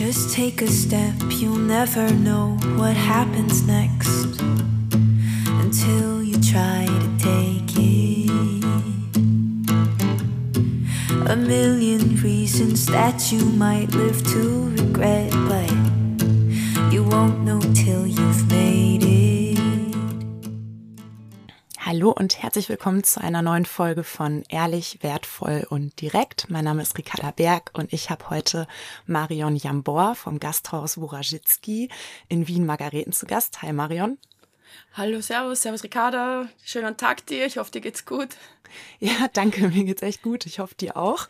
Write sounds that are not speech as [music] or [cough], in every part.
Just take a step, you'll never know what happens next until you try to take it. A million reasons that you might live to regret, but you won't know Hallo und herzlich willkommen zu einer neuen Folge von Ehrlich, Wertvoll und Direkt. Mein Name ist Ricarda Berg und ich habe heute Marion Jambor vom Gasthaus Wurajitski in Wien-Margareten zu Gast. Hi Marion. Hallo, Servus, Servus Ricarda. Schönen Tag dir. Ich hoffe, dir geht's gut. Ja, danke. Mir geht's echt gut. Ich hoffe, dir auch.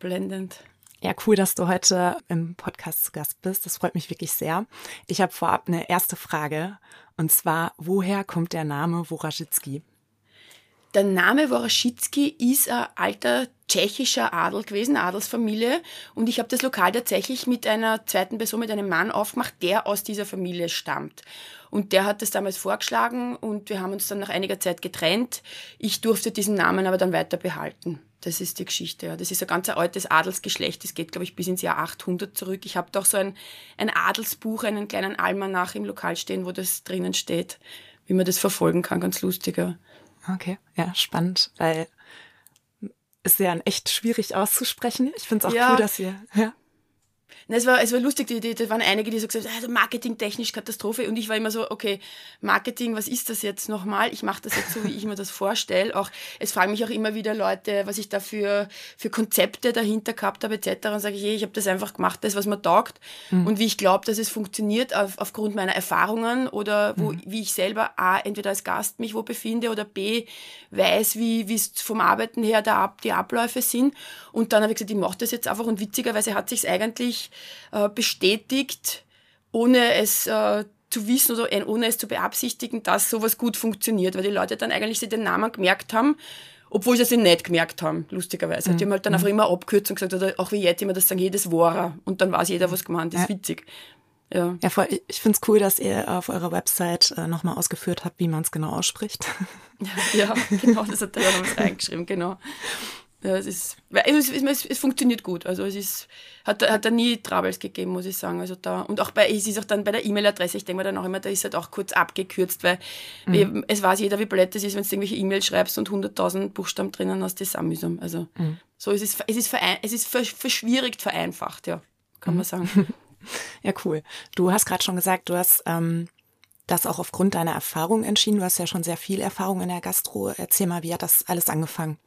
Blendend. Ja, cool, dass du heute im Podcast zu Gast bist. Das freut mich wirklich sehr. Ich habe vorab eine erste Frage. Und zwar, woher kommt der Name Wurajitski? Der Name Woroschitzki ist ein alter tschechischer Adel gewesen, Adelsfamilie. Und ich habe das Lokal tatsächlich mit einer zweiten Person, mit einem Mann aufgemacht, der aus dieser Familie stammt. Und der hat das damals vorgeschlagen und wir haben uns dann nach einiger Zeit getrennt. Ich durfte diesen Namen aber dann weiter behalten. Das ist die Geschichte. Ja. Das ist ein ganz altes Adelsgeschlecht. Das geht, glaube ich, bis ins Jahr 800 zurück. Ich habe doch so ein, ein Adelsbuch, einen kleinen Almanach im Lokal stehen, wo das drinnen steht, wie man das verfolgen kann. Ganz lustiger. Okay, ja, spannend, weil ist ja echt schwierig auszusprechen. Ich finde es auch Ja. cool, dass ihr, ja. Na, es, war, es war lustig, die, die, da waren einige, die so gesagt haben, also marketingtechnisch Katastrophe. Und ich war immer so, okay, Marketing, was ist das jetzt nochmal? Ich mache das jetzt so, wie ich mir das vorstelle. Auch, es fragen mich auch immer wieder Leute, was ich da für, für Konzepte dahinter gehabt habe, etc. Und sage ich, hey, ich habe das einfach gemacht, das, was mir taugt. Und wie ich glaube, dass es funktioniert auf, aufgrund meiner Erfahrungen oder wo, wie ich selber A, entweder als Gast mich wo befinde oder B, weiß, wie wie es vom Arbeiten her da ab, die Abläufe sind. Und dann habe ich gesagt, ich mache das jetzt einfach. Und witzigerweise hat sich eigentlich äh, bestätigt, ohne es äh, zu wissen oder äh, ohne es zu beabsichtigen, dass sowas gut funktioniert, weil die Leute dann eigentlich sich den Namen gemerkt haben, obwohl sie sich nicht gemerkt haben, lustigerweise. Die haben halt dann einfach immer Abkürzung gesagt, oder auch wie jetzt immer das sagen, jedes Wora. Und dann weiß jeder, was gemeint ist. Ja. Witzig. Ja. Ja, voll, ich- finde es cool, dass ihr auf eurer Website äh, nochmal ausgeführt habt, wie man es genau ausspricht. [laughs] Ja, genau, das hat er ja noch was reingeschrieben, genau. Ja, es ist, weil es, es, es funktioniert gut. Also es ist, hat, hat da nie Troubles gegeben, muss ich sagen. Also da, und auch bei, es ist auch dann bei der E-Mail-Adresse, ich denke mir dann auch immer, da ist halt auch kurz abgekürzt, weil eben, es weiß jeder, wie blöd es ist, wenn du irgendwelche E-Mails schreibst und 100.000 Buchstaben drinnen hast, das ist auch mühsam. Also, so ist es, es ist, verein, es ist ver, verschwierigt vereinfacht, ja, kann man sagen. [laughs] Ja, cool. Du hast gerade schon gesagt, du hast ähm, das auch aufgrund deiner Erfahrung entschieden. Du hast ja schon sehr viel Erfahrung in der Gastro. Erzähl mal, wie hat das alles angefangen?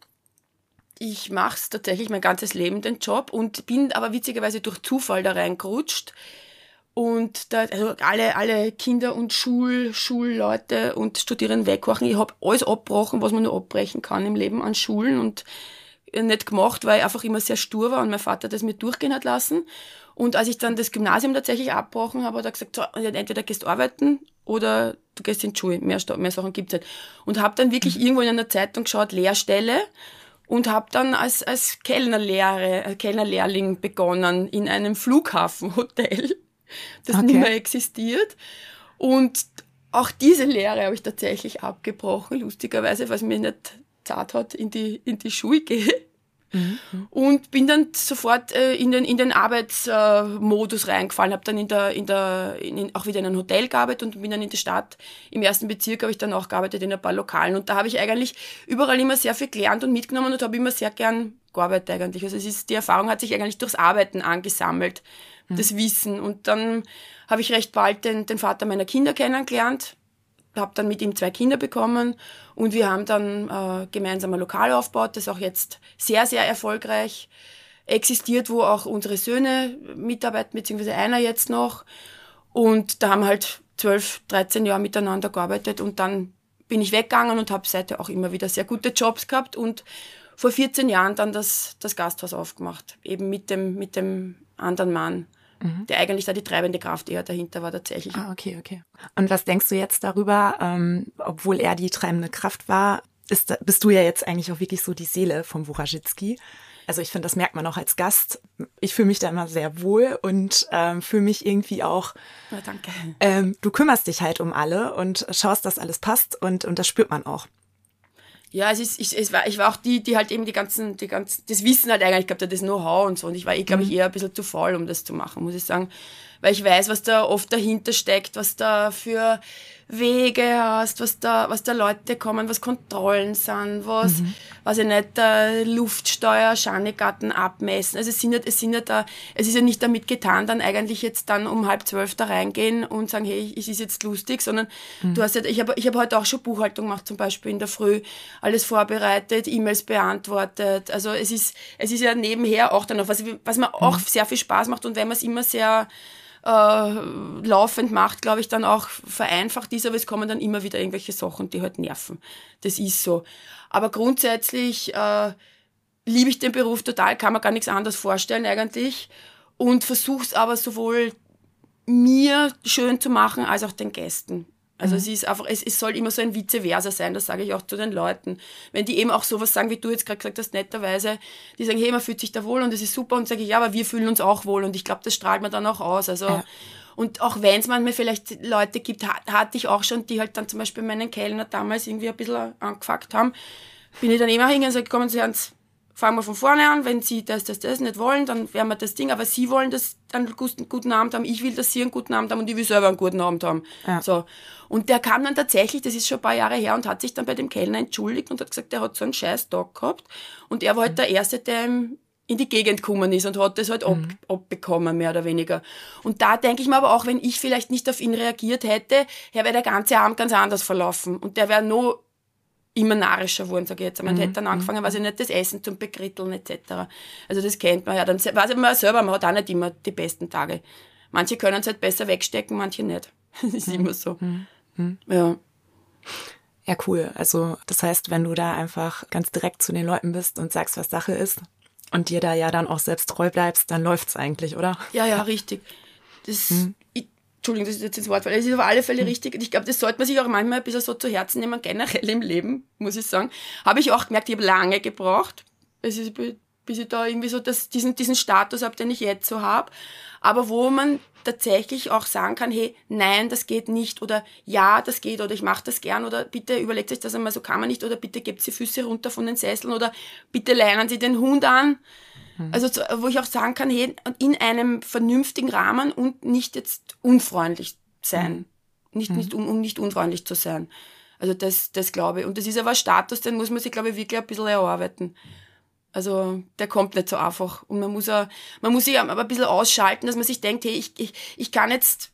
Ich mache es tatsächlich mein ganzes Leben, den Job, und bin aber witzigerweise durch Zufall da reingerutscht. Und da, also alle, alle Kinder und Schul, Schulleute und Studierenden wegwachen. Ich habe alles abgebrochen, was man nur abbrechen kann im Leben an Schulen und nicht gemacht, weil ich einfach immer sehr stur war und mein Vater das mir durchgehen hat lassen. Und als ich dann das Gymnasium tatsächlich abgebrochen habe, hat er gesagt, so, entweder gehst arbeiten oder du gehst in die Schule. Mehr, mehr Sachen gibt's nicht. Und habe dann wirklich irgendwo in einer Zeitung geschaut, Lehrstelle und habe dann als, als Kellnerlehre, äh, Kellnerlehrling begonnen in einem Flughafenhotel, [laughs] das Okay. nicht mehr existiert. Und auch diese Lehre habe ich tatsächlich abgebrochen, lustigerweise, weil es mir nicht zart hat, in die, in die Schule gehe. Und bin dann sofort äh, in den, in den Arbeitsmodus reingefallen, habe dann in der, in der, in, auch wieder in einem Hotel gearbeitet und bin dann in der Stadt, im ersten Bezirk habe ich dann auch gearbeitet in ein paar Lokalen. Und da habe ich eigentlich überall immer sehr viel gelernt und mitgenommen und habe immer sehr gern gearbeitet eigentlich. Also es ist, die Erfahrung hat sich eigentlich durchs Arbeiten angesammelt, das Wissen. Und dann habe ich recht bald den, den Vater meiner Kinder kennengelernt, habe dann mit ihm zwei Kinder bekommen und wir haben dann äh, gemeinsam ein Lokal aufgebaut, das auch jetzt sehr, sehr erfolgreich existiert, wo auch unsere Söhne mitarbeiten, beziehungsweise einer jetzt noch. Und da haben halt 12, 13 Jahre miteinander gearbeitet und dann bin ich weggegangen und habe seitdem auch immer wieder sehr gute Jobs gehabt und vor 14 Jahren dann das, das Gasthaus aufgemacht, eben mit dem, mit dem anderen Mann, der eigentlich da die treibende Kraft eher dahinter war tatsächlich. Ah, okay, okay. Und was denkst du jetzt darüber, ähm, obwohl er die treibende Kraft war, ist, bist du ja jetzt eigentlich auch wirklich so die Seele vom Wurajitski. Also ich finde, das merkt man auch als Gast. Ich fühle mich da immer sehr wohl und ähm, fühle mich irgendwie auch, Na, danke. ähm, du kümmerst dich halt um alle und schaust, dass alles passt und, und das spürt man auch. Ja, es ist, ich, es war, ich war auch die, die halt eben die ganzen, die ganzen, das Wissen halt eigentlich gehabt hat, das Know-how und so. Und ich war, ich glaube ich, eher ein bisschen zu faul, um das zu machen, muss ich sagen. Weil ich weiß, was da oft dahinter steckt, was da für Wege hast, was da, was da Leute kommen, was Kontrollen sind, was, mhm. was ich nicht, äh, Luftsteuer, Schanigarten abmessen. Also es sind ja, es sind ja da, es ist ja nicht damit getan, dann eigentlich jetzt dann um halb zwölf da reingehen und sagen, hey, es ist jetzt lustig, sondern mhm. du hast ja, ich habe, ich habe heute auch schon Buchhaltung gemacht, zum Beispiel in der Früh, alles vorbereitet, E-Mails beantwortet. Also es ist, es ist ja nebenher auch dann noch, was, was mir mhm. auch sehr viel Spaß macht und wenn man es immer sehr, äh, laufend macht, glaube ich, dann auch vereinfacht ist, aber es kommen dann immer wieder irgendwelche Sachen, die halt nerven. Das ist so. Aber grundsätzlich äh, liebe ich den Beruf total, kann man gar nichts anderes vorstellen eigentlich und versuche es aber sowohl mir schön zu machen als auch den Gästen. Also mhm. es ist einfach, es, es soll immer so ein Vice versa sein, das sage ich auch zu den Leuten. Wenn die eben auch sowas sagen, wie du jetzt gerade gesagt hast, netterweise, die sagen, hey, man fühlt sich da wohl und das ist super und sage ich, ja, aber wir fühlen uns auch wohl und ich glaube, das strahlt man dann auch aus. Also ja. Und auch wenn es manchmal vielleicht Leute gibt, hatte ich auch schon, die halt dann zum Beispiel meinen Kellner damals irgendwie ein bisschen angefuckt haben, bin ich dann immer hingegangen und sage, kommen Sie ans fangen wir von vorne an, wenn Sie das, das, das nicht wollen, dann werden wir das Ding, aber Sie wollen das einen guten, Abend haben, ich will, dass Sie einen guten Abend haben und ich will selber einen guten Abend haben. Ja. So. Und der kam dann tatsächlich, das ist schon ein paar Jahre her, und hat sich dann bei dem Kellner entschuldigt und hat gesagt, der hat so einen scheiß Tag gehabt und er war halt der Erste, der ihm in die Gegend gekommen ist und hat das halt ab, mhm. abbekommen, mehr oder weniger. Und da denke ich mir aber auch, wenn ich vielleicht nicht auf ihn reagiert hätte, wäre der ganze Abend ganz anders verlaufen und der wäre nur immer narischer wurden, sage ich jetzt. Man mhm. hätte dann angefangen, weiß ich nicht, das Essen zum Bekritteln etc. Also das kennt man ja. Dann weiß man selber, man hat auch nicht immer die besten Tage. Manche können es halt besser wegstecken, manche nicht. [laughs] das ist mhm. immer so. Mhm. mhm. Ja. Ja, cool. Also das heißt, wenn du da einfach ganz direkt zu den Leuten bist und sagst, was Sache ist und dir da ja dann auch selbst treu bleibst, dann läuft's eigentlich, oder? Ja, ja, [laughs] richtig. Das, mhm. ich, Entschuldigung, das ist jetzt ins Wort, weil es ist auf alle Fälle hm. richtig. Und ich glaube, das sollte man sich auch manchmal ein bisschen so zu Herzen nehmen, generell im Leben, muss ich sagen. Habe ich auch gemerkt, ich habe lange gebraucht, bis ich, bis ich da irgendwie so das, diesen, diesen Status habe, den ich jetzt so habe. Aber wo man tatsächlich auch sagen kann, hey, nein, das geht nicht oder ja, das geht oder ich mache das gern oder bitte überlegt euch das einmal, so kann man nicht oder bitte gebt die Füße runter von den Sesseln oder bitte leinen Sie den Hund an. Mhm. Also wo ich auch sagen kann, hey, in einem vernünftigen Rahmen und nicht jetzt unfreundlich sein. Mhm. Nicht, nicht, um, um nicht unfreundlich zu sein. Also das, das glaube ich. Und das ist aber ein Status, den muss man sich, glaube ich, wirklich ein bisschen erarbeiten. Also der kommt nicht so einfach. Und man muss, auch, man muss sich aber ein bisschen ausschalten, dass man sich denkt, hey, ich, ich, ich kann jetzt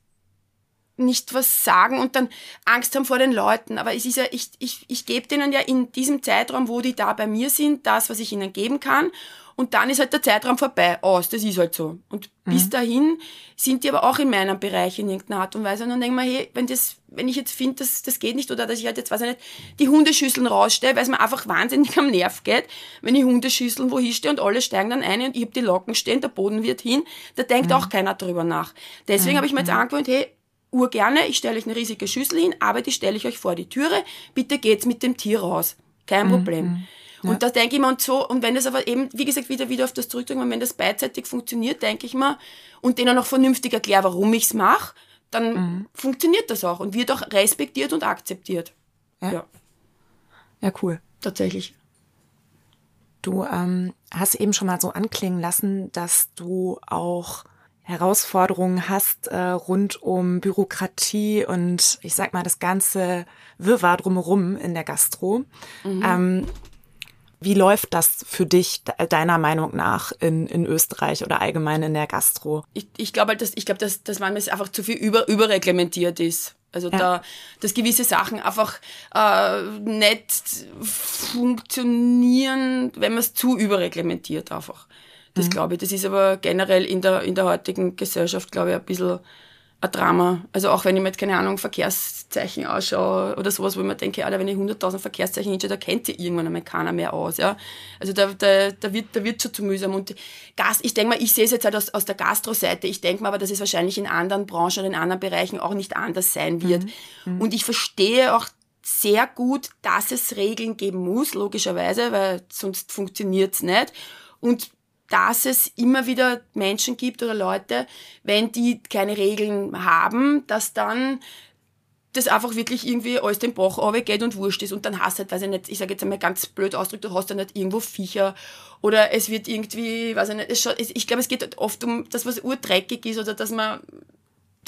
nicht was sagen und dann Angst haben vor den Leuten. Aber es ist ja, ich, ich, ich gebe denen ja in diesem Zeitraum, wo die da bei mir sind, das, was ich ihnen geben kann. Und dann ist halt der Zeitraum vorbei aus. Das ist halt so. Und mhm. bis dahin sind die aber auch in meinem Bereich in irgendeiner Art und Weise. Und dann denke ich mir, hey, wenn das, wenn ich jetzt finde, das, das geht nicht, oder dass ich halt jetzt, weiß ich nicht, die Hundeschüsseln rausstelle, weil es mir einfach wahnsinnig am Nerv geht, wenn ich Hundeschüsseln wo hinstehe und alle steigen dann ein und ich habe die Locken stehen, der Boden wird hin, da denkt mhm. auch keiner drüber nach. Deswegen mhm. habe ich mir jetzt mhm. angewöhnt, hey, urgerne, ich stelle euch eine riesige Schüssel hin, aber die stelle ich euch vor die Türe, bitte geht's mit dem Tier raus. Kein mhm. Problem. Mhm. Ja. Und da denke ich mir, und so, und wenn das aber eben, wie gesagt, wieder, wieder auf das zurückdrücken, wenn das beidseitig funktioniert, denke ich mir, und denen auch vernünftig erkläre, warum ich's mache, dann mhm. funktioniert das auch und wird auch respektiert und akzeptiert. Ja. Ja, ja cool. Tatsächlich. Du ähm, hast eben schon mal so anklingen lassen, dass du auch Herausforderungen hast äh, rund um Bürokratie und ich sag mal das ganze Wirrwarr drumherum in der Gastro. Mhm. Ähm, wie läuft das für dich deiner Meinung nach in, in Österreich oder allgemein in der Gastro? Ich, ich glaube halt, dass, ich glaube, dass, dass manchmal einfach zu viel über, überreglementiert ist. Also ja. da, dass gewisse Sachen einfach äh, nicht funktionieren, wenn man es zu überreglementiert einfach. Das mhm. glaube ich. Das ist aber generell in der, in der heutigen Gesellschaft, glaube ich, ein bisschen ein Drama. Also auch wenn ich mit, keine Ahnung, Verkehrszeichen ausschaue oder sowas, wo ich mir denke, Alter, wenn ich 100.000 Verkehrszeichen hinschaue, da kennt sich irgendwann einmal keiner mehr aus, ja. Also da, da, da wird, da wird schon zu mühsam. Und Gast, ich denke mal, ich sehe es jetzt halt aus, aus der Gastro-Seite. Ich denke mal aber, dass es wahrscheinlich in anderen Branchen in anderen Bereichen auch nicht anders sein wird. Mhm. mhm. Und ich verstehe auch sehr gut, dass es Regeln geben muss, logischerweise, weil sonst funktioniert's nicht. Und dass es immer wieder Menschen gibt oder Leute, wenn die keine Regeln haben, dass dann das einfach wirklich irgendwie alles den Bach geht und wurscht ist. Und dann hast du halt, weiß ich nicht, ich sage jetzt einmal ganz blöd ausdrückt, du hast dann nicht irgendwo Viecher. Oder es wird irgendwie, weiß ich nicht, es ich glaube, es geht oft um das, was urdreckig ist oder dass man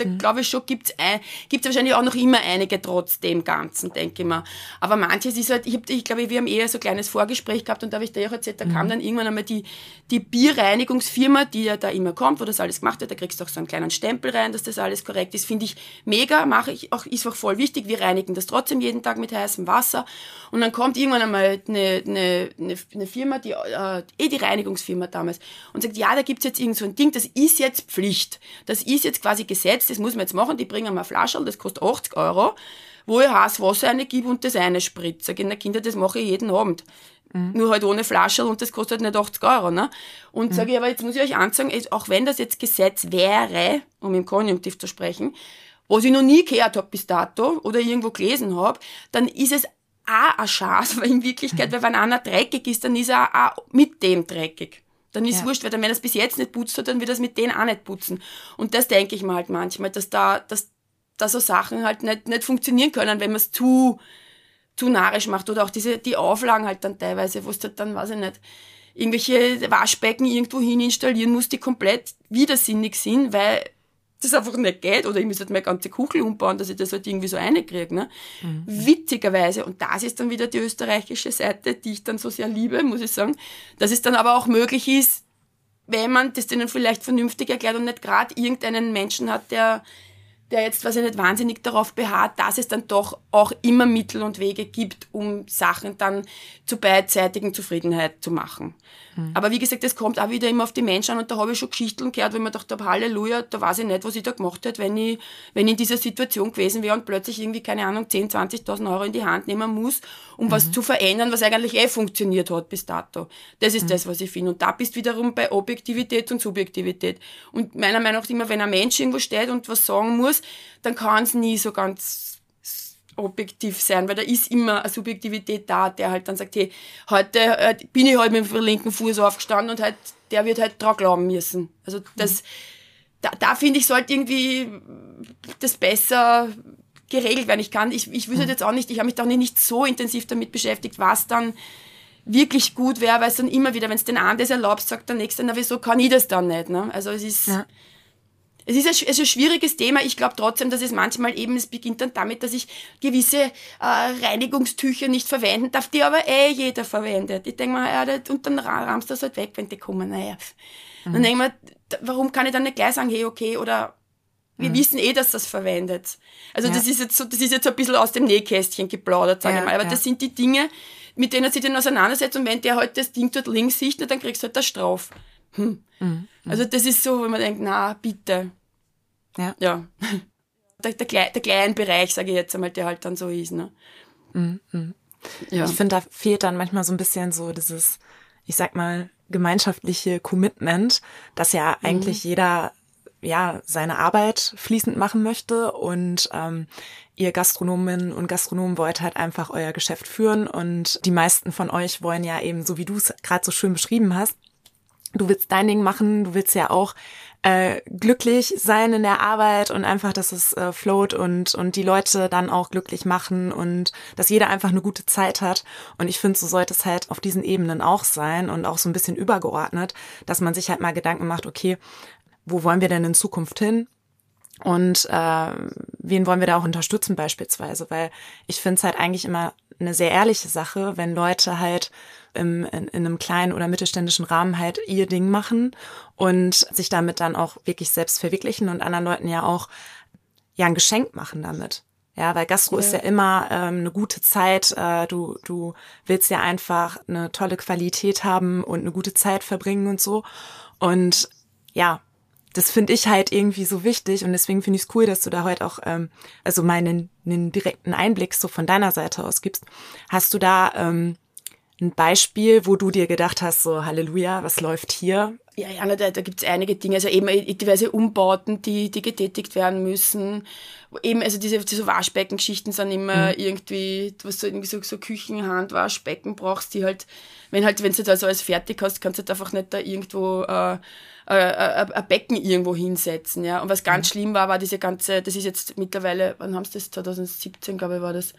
da mhm. glaube ich schon, gibt's ein, gibt's wahrscheinlich auch noch immer einige trotz dem Ganzen, denke ich mal. Aber manches ist halt, ich, hab, ich glaube, wir haben eher so ein kleines Vorgespräch gehabt und da habe ich dir auch erzählt, da mhm. kam dann irgendwann einmal die, die Bierreinigungsfirma, die ja da immer kommt, wo das alles gemacht wird, da kriegst du auch so einen kleinen Stempel rein, dass das alles korrekt ist, finde ich mega, mache ich auch, ist auch voll wichtig, wir reinigen das trotzdem jeden Tag mit heißem Wasser und dann kommt irgendwann einmal eine, eine, eine, eine Firma, die, äh, eh die Reinigungsfirma damals und sagt, ja, da gibt's jetzt irgend so ein Ding, das ist jetzt Pflicht, das ist jetzt quasi Gesetz, das muss man jetzt machen, die bringen mir Flasche, das kostet 80 Euro, wo ich heiß Wasser reingebe und das eine spritze. Sag Kinder, das mache ich jeden Abend. Mhm. Nur halt ohne Flasche und das kostet nicht 80 Euro. Ne? Und mhm. sage ich, aber jetzt muss ich euch anzeigen, auch wenn das jetzt Gesetz wäre, um im Konjunktiv zu sprechen, was ich noch nie gehört habe bis dato oder irgendwo gelesen habe, dann ist es auch ein Schatz, [laughs] weil in Wirklichkeit, mhm. wenn einer dreckig ist, dann ist er auch mit dem dreckig. Dann ist ja. wurscht, weil wenn er es bis jetzt nicht putzt hat, dann wird er es mit denen auch nicht putzen. Und das denke ich mir halt manchmal, dass da, dass da so Sachen halt nicht, nicht funktionieren können, wenn man es zu, zu narisch macht. Oder auch diese, die Auflagen halt dann teilweise, wo es halt dann, weiß ich nicht, irgendwelche Waschbecken irgendwo hin installieren muss, die komplett widersinnig sind, weil das einfach nicht geht oder ich muss halt meine ganze Kuchel umbauen, dass ich das halt irgendwie so reinkriege. Ne? Mhm. Witzigerweise, und das ist dann wieder die österreichische Seite, die ich dann so sehr liebe, muss ich sagen, dass es dann aber auch möglich ist, wenn man das denen vielleicht vernünftig erklärt und nicht gerade irgendeinen Menschen hat, der der jetzt, was ich nicht wahnsinnig darauf beharrt, dass es dann doch auch immer Mittel und Wege gibt, um Sachen dann zur beidseitigen Zufriedenheit zu machen. Mhm. Aber wie gesagt, das kommt auch wieder immer auf die Menschen an und da habe ich schon Geschichten gehört, wo ich mir gedacht habe, Halleluja, da weiß ich nicht, was ich da gemacht hätte, wenn ich, wenn ich in dieser Situation gewesen wäre und plötzlich irgendwie, keine Ahnung, 10, 20.000 Euro in die Hand nehmen muss, um mhm. was zu verändern, was eigentlich eh funktioniert hat bis dato. Das ist mhm. das, was ich finde. Und da bist wiederum bei Objektivität und Subjektivität. Und meiner Meinung nach immer, wenn ein Mensch irgendwo steht und was sagen muss, dann kann es nie so ganz objektiv sein, weil da ist immer eine Subjektivität da, der halt dann sagt, hey, heute äh, bin ich halt mit dem linken Fuß aufgestanden und halt, der wird halt dran glauben müssen. Also das, mhm. da, da finde ich, sollte irgendwie das besser geregelt werden. Ich kann, ich, ich wüsste mhm. jetzt auch nicht, ich habe mich da nicht so intensiv damit beschäftigt, was dann wirklich gut wäre, weil es dann immer wieder, wenn es den einen das erlaubt, sagt der Nächste, na wieso kann ich das dann nicht? Ne? Also es ist... Ja es ist ein, es ist ein schwieriges Thema. Ich glaube trotzdem, dass es manchmal eben, es beginnt dann damit, dass ich gewisse äh, Reinigungstücher nicht verwenden darf, die aber eh jeder verwendet. Ich denke mal, ja, und dann rahmst du das halt weg, wenn die kommen. Naja. Mhm. Dann denke ich mir, warum kann ich dann nicht gleich sagen, hey, okay, oder wir mhm. wissen eh, dass das verwendet. Also ja. das ist jetzt so, das ist jetzt so ein bisschen aus dem Nähkästchen geplaudert, sage ja, ich mal. Aber ja. das sind die Dinge, mit denen sich dann auseinandersetzt und wenn der halt das Ding dort links sieht, dann kriegst du halt das Strauf. Hm. Mhm. Also das ist so, wenn man denkt, na, bitte. Ja. Ja. [laughs] Der, der, der kleine Bereich, sage ich jetzt einmal, der halt dann so ist. Ne? Mhm. Ja. Ich finde, da fehlt dann manchmal so ein bisschen so dieses, ich sag mal, gemeinschaftliche Commitment, dass ja eigentlich mhm. jeder ja seine Arbeit fließend machen möchte und ähm, ihr Gastronomen und Gastronomen wollt halt einfach euer Geschäft führen und die meisten von euch wollen ja eben, so wie du es gerade so schön beschrieben hast, du willst dein Ding machen, du willst ja auch äh, glücklich sein in der Arbeit und einfach, dass es äh, float und, und die Leute dann auch glücklich machen und dass jeder einfach eine gute Zeit hat. Und ich finde, so sollte es halt auf diesen Ebenen auch sein und auch so ein bisschen übergeordnet, dass man sich halt mal Gedanken macht, okay, wo wollen wir denn in Zukunft hin? Und äh, wen wollen wir da auch unterstützen beispielsweise? Weil ich finde es halt eigentlich immer eine sehr ehrliche Sache, wenn Leute halt im, in, in einem kleinen oder mittelständischen Rahmen halt ihr Ding machen und sich damit dann auch wirklich selbst verwirklichen und anderen Leuten ja auch ja ein Geschenk machen damit. Ja, weil Gastro ja. ist ja immer ähm, eine gute Zeit. Äh, du, du willst ja einfach eine tolle Qualität haben und eine gute Zeit verbringen und so. Und ja, das finde ich halt irgendwie so wichtig und deswegen finde ich es cool, dass du da heute auch ähm, also meinen einen direkten Einblick so von deiner Seite aus gibst. Hast du da ähm, ein Beispiel, wo du dir gedacht hast, so Halleluja, was läuft hier? Ja, ja, da, da gibt es einige Dinge, also eben diverse Umbauten, die, die getätigt werden müssen. Eben, also diese, diese Waschbeckengeschichten sind immer mhm. irgendwie, was du irgendwie so, so Küchenhand, Waschbecken brauchst, die halt, wenn halt, wenn du da so alles fertig hast, kannst du halt einfach nicht da irgendwo äh, äh, äh, ein Becken irgendwo hinsetzen, ja. Und was ganz mhm. schlimm war, war diese ganze, das ist jetzt mittlerweile, wann haben sie das? 2017, glaube ich, war das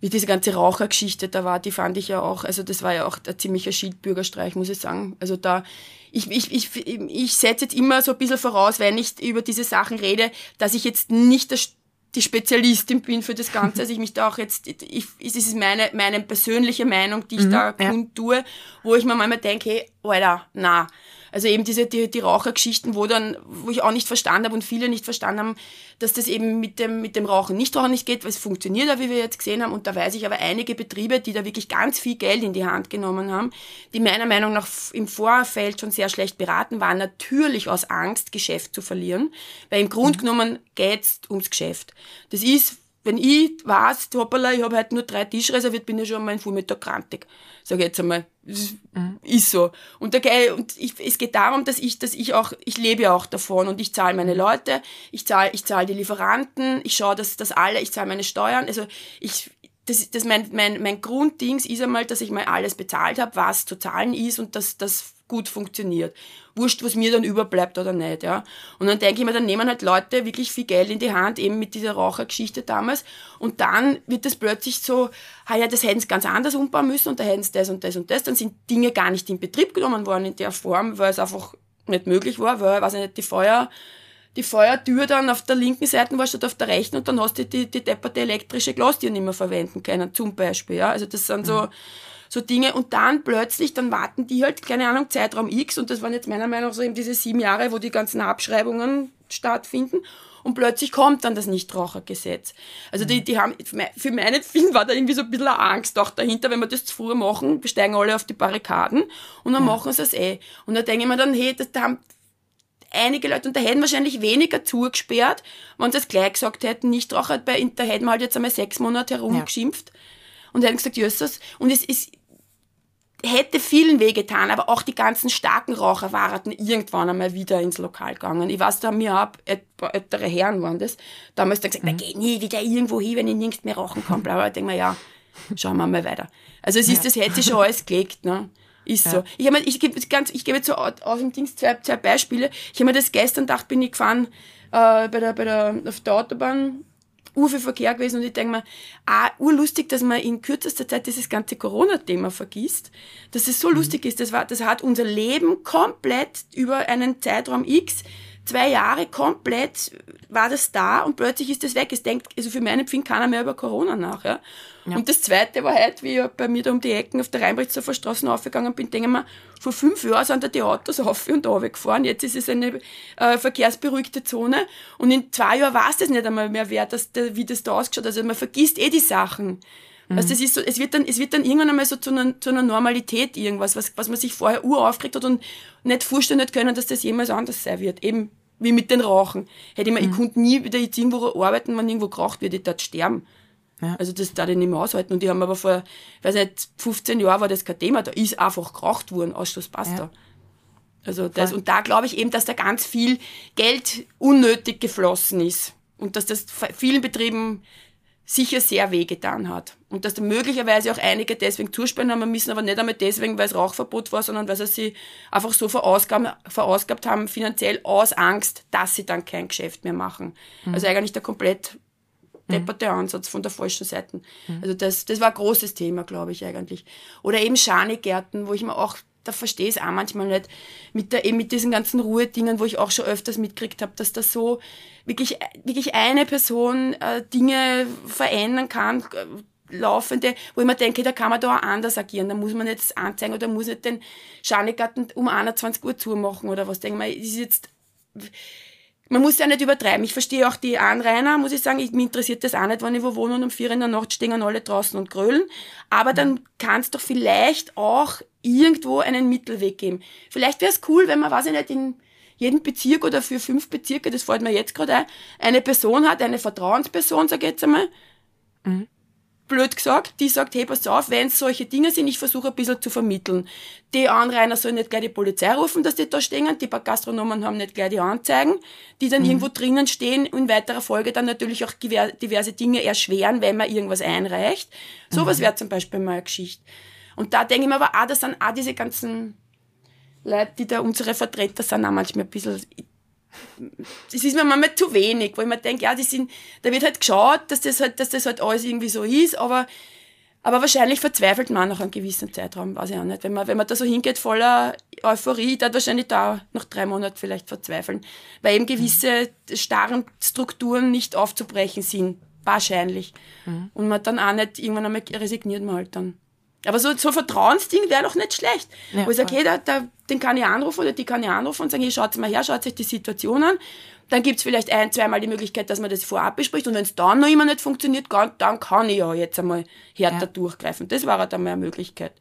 wie diese ganze Rauchergeschichte da war, die fand ich ja auch, also das war ja auch ein ziemlicher Schildbürgerstreich, muss ich sagen. Also da, ich, ich, ich, ich setze jetzt immer so ein bisschen voraus, wenn ich über diese Sachen rede, dass ich jetzt nicht das, die Spezialistin bin für das Ganze. [laughs] Also ich mich da auch jetzt, ich, es ist meine, meine persönliche Meinung, die ich mhm, da ja. kundtue, wo ich mir manchmal denke, hey, Alter, na, also eben diese die, die Rauchergeschichten, wo dann, wo ich auch nicht verstanden habe und viele nicht verstanden haben, dass das eben mit dem mit dem Rauchen nicht Rauchen nicht geht, weil es funktioniert ja, wie wir jetzt gesehen haben. Und da weiß ich aber einige Betriebe, die da wirklich ganz viel Geld in die Hand genommen haben, die meiner Meinung nach im Vorfeld schon sehr schlecht beraten waren, natürlich aus Angst Geschäft zu verlieren, weil im Grunde mhm. genommen geht's ums Geschäft. Das ist wenn ich weiß, hoppala, ich habe heute nur drei Tische reserviert, bin ich schon mal einen Vormittag krantig. Sag ich jetzt einmal. Mhm. Ist so. Und, der, und ich, es geht darum, dass ich, dass ich auch, ich lebe ja auch davon und ich zahle meine Leute, ich zahle, ich zahle die Lieferanten, ich schaue, dass, dass alle, ich zahle meine Steuern. Also ich, das, das mein, mein, mein Grunddings ist einmal, dass ich mal alles bezahlt habe, was zu zahlen ist und dass das gut funktioniert. Wurscht, was mir dann überbleibt oder nicht, ja. Und dann denke ich mir, dann nehmen halt Leute wirklich viel Geld in die Hand, eben mit dieser Rauchergeschichte damals. Und dann wird das plötzlich so, ah ja, das hätten sie ganz anders umbauen müssen und da hätten sie das und das und das. Dann sind Dinge gar nicht in Betrieb genommen worden in der Form, weil es einfach nicht möglich war, weil, weiß ich nicht, die Feuer, die Feuertür dann auf der linken Seite war statt auf der rechten und dann hast du die, die depperte elektrische Glastür nicht mehr verwenden können, zum Beispiel, ja. Also das sind so, mhm so Dinge und dann plötzlich, dann warten die halt, keine Ahnung, Zeitraum X und das waren jetzt meiner Meinung nach so eben diese sieben Jahre, wo die ganzen Abschreibungen stattfinden und plötzlich kommt dann das Nichtrauchergesetz. Also die, die haben, für meinen Film war da irgendwie so ein bisschen Angst auch dahinter, wenn wir das zu früh machen, steigen alle auf die Barrikaden und dann ja. machen sie es eh. Und da denke ich mir dann, hey, das, da haben einige Leute, und da hätten wahrscheinlich weniger zugesperrt, wenn sie es gleich gesagt hätten, Nichtraucher, da hätten wir halt jetzt einmal sechs Monate herumgeschimpft ja. und hätten gesagt, Jösses, und es ist, hätte vielen wehgetan, aber auch die ganzen starken Raucher waren irgendwann einmal wieder ins Lokal gegangen. Ich weiß, da haben mir ab, ältere Herren waren das, damals dann gesagt, mhm. geh nie wieder irgendwo hin, wenn ich nirgends mehr rauchen kann, bla, bla. Ich denke mir, ja, schauen wir mal weiter. Also es ist, ja. das hätte sich schon alles gelegt, ne? Ist ja. so. Ich habe ich gebe ganz, ich gebe jetzt so aus dem Dings zwei, zwei Beispiele. Ich habe mir das gestern gedacht, bin ich gefahren, äh, bei der, bei der, auf der Autobahn, urviel Verkehr gewesen und ich denke mir, ah, urlustig, dass man in kürzester Zeit dieses ganze Corona-Thema vergisst, dass es so mhm. lustig ist. Das, war, das hat unser Leben komplett über einen Zeitraum X zwei Jahre komplett war das da und plötzlich ist das weg. Es denkt, also für meinen Empfinden keiner mehr über Corona nach. Ja? ja. Und das zweite war halt, wie ich bei mir da um die Ecken auf der Rheinbrechtshofer Straße aufgegangen bin, denke ich mir, vor fünf Jahren sind da die Autos auf und da gefahren. Jetzt ist es eine äh, verkehrsberuhigte Zone und in zwei Jahren weiß das nicht einmal mehr, wer das, der, wie das da ausgeschaut hat. Also man vergisst eh die Sachen. Mhm. Also das ist so, es wird dann, es wird dann irgendwann einmal so zu einer, zu einer Normalität irgendwas, was, was man sich vorher uraufgeregt hat und nicht vorstellen hat können, dass das jemals anders sein wird. Eben wie mit den Rauchen. Hätte ich mir, mhm. ich konnte nie wieder jetzt irgendwo arbeiten, wenn irgendwo geraucht wird, ich dort sterben. Ja. Also das darf ich nicht mehr aushalten. Und die haben aber vor, weiß nicht, 15 Jahren war das kein Thema, da ist einfach geraucht worden, Ausschluss passt ja. Also das, und da glaube ich eben, dass da ganz viel Geld unnötig geflossen ist. Und dass das vielen Betrieben sicher sehr wehgetan hat. Und dass da möglicherweise auch einige deswegen zuspenden haben müssen, aber nicht einmal deswegen, weil es Rauchverbot war, sondern weil sie sich einfach so verausgabt, verausgabt haben, finanziell aus Angst, dass sie dann kein Geschäft mehr machen. Mhm. Also eigentlich der komplett depperte mhm. Ansatz von der falschen Seite. Mhm. Also das, das war ein großes Thema, glaube ich eigentlich. Oder eben Schanigärten, wo ich mir auch da verstehe ich es auch manchmal nicht, mit, der, eben mit diesen ganzen Ruhedingen, wo ich auch schon öfters mitgekriegt habe, dass das so wirklich, wirklich eine Person äh, Dinge verändern kann, äh, laufende, wo ich mir denke, da kann man da auch anders agieren, da muss man das anzeigen oder muss nicht den Schanigarten um 21 Uhr zumachen oder was, denke ich ist jetzt, man muss ja nicht übertreiben. Ich verstehe auch die Anrainer, muss ich sagen. Ich, mir interessiert das auch nicht, wenn ich wo wohne und um vier in der Nacht stehen alle draußen und grölen. Aber dann kann es doch vielleicht auch irgendwo einen Mittelweg geben. Vielleicht wäre es cool, wenn man, weiß ich nicht, in jedem Bezirk oder für fünf Bezirke, das fällt mir jetzt gerade ein, eine Person hat, eine Vertrauensperson, sag ich jetzt einmal. Mhm. Blöd gesagt, die sagt, hey, pass auf, wenn es solche Dinge sind, ich versuche ein bisschen zu vermitteln. Die Anrainer sollen nicht gleich die Polizei rufen, dass die da stehen, die Gastronomen haben nicht gleich die Anzeigen, die dann mhm. irgendwo drinnen stehen und in weiterer Folge dann natürlich auch diverse Dinge erschweren, wenn man irgendwas einreicht. Sowas mhm. wäre zum Beispiel mal eine Geschichte. Und da denke ich mir aber auch, das sind auch diese ganzen Leute, die da unsere Vertreter sind, auch manchmal ein bisschen das ist mir manchmal zu wenig, wo ich mir denke, ja, die sind, da wird halt geschaut, dass das halt, dass das halt alles irgendwie so ist, aber, aber wahrscheinlich verzweifelt man nach einem gewissen Zeitraum, weiß ich auch nicht. Wenn man, wenn man da so hingeht voller Euphorie, dann wahrscheinlich da nach drei Monaten vielleicht verzweifeln, weil eben gewisse starren Strukturen nicht aufzubrechen sind, wahrscheinlich. Mhm. Und man dann auch nicht, irgendwann einmal resigniert man halt dann. Aber so, so Vertrauensding wäre doch nicht schlecht. Ja, wo ich sage, hey, da, den kann ich anrufen oder die kann ich anrufen und sagen, hey, schaut mal her, schaut euch die Situation an. Dann gibt's vielleicht ein, zweimal die Möglichkeit, dass man das vorab bespricht. Und wenn es dann noch immer nicht funktioniert, dann kann ich ja jetzt einmal härter ja. durchgreifen. Das wäre dann mal eine Möglichkeit.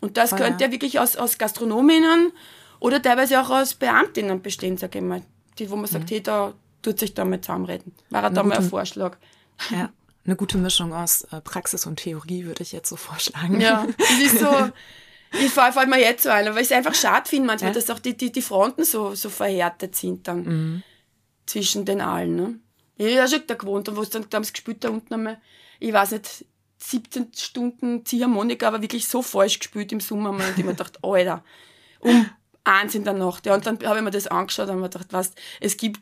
Und das Voll, könnte ja. wirklich aus, aus Gastronominnen oder teilweise auch aus Beamtinnen bestehen, sage ich mal. Die, wo man sagt, mhm. hey, da tut sich da mal zusammenreden. War da mal ein Vorschlag. Ja eine gute Mischung aus äh, Praxis und Theorie, würde ich jetzt so vorschlagen. Ja, das ist so. [laughs] Ich fall, fällt mir jetzt so ein, weil ich es einfach schade finde manchmal, ja? dass auch die, die, die Fronten so, so verhärtet sind dann mhm. zwischen den allen. Ne? Ich habe schon da gewohnt und wo es dann damals gespielt da unten einmal, ich weiß nicht, 17 Stunden Ziehharmonika, aber wirklich so falsch gespielt im Sommer und ich mir gedacht, [laughs] Alter, um eins in der Nacht. Ja, und dann habe ich mir das angeschaut und mir gedacht, was, es gibt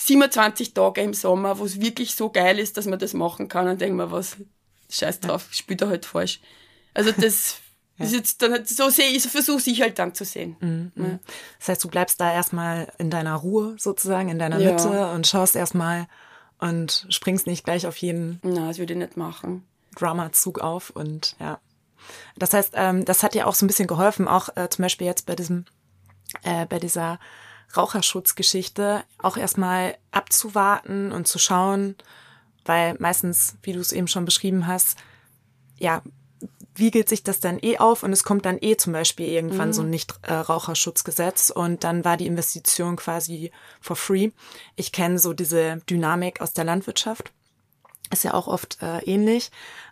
27 Tage im Sommer, wo es wirklich so geil ist, dass man das machen kann, und denke mir, was, scheiß drauf, ja. spielt er halt falsch. Also das [laughs] ja. ist jetzt dann, so sehe ich, so versuche ich halt dann zu sehen. Mhm. Ja. Mhm. Das heißt, du bleibst da erstmal in deiner Ruhe sozusagen, in deiner Mitte und schaust erstmal und springst nicht gleich auf jeden. Na, das würde ich nicht machen. Drama-Zug auf und ja. Das heißt, ähm, das hat dir auch so ein bisschen geholfen, auch äh, zum Beispiel jetzt bei diesem, äh, bei dieser Raucherschutzgeschichte auch erstmal abzuwarten und zu schauen, weil meistens, wie du es eben schon beschrieben hast, ja, wiegelt sich das dann eh auf und es kommt dann eh zum Beispiel irgendwann mhm. so ein Nicht-Raucherschutzgesetz und dann war die Investition quasi for free. Ich kenne so diese Dynamik aus der Landwirtschaft. Ist ja auch oft äh, ähnlich.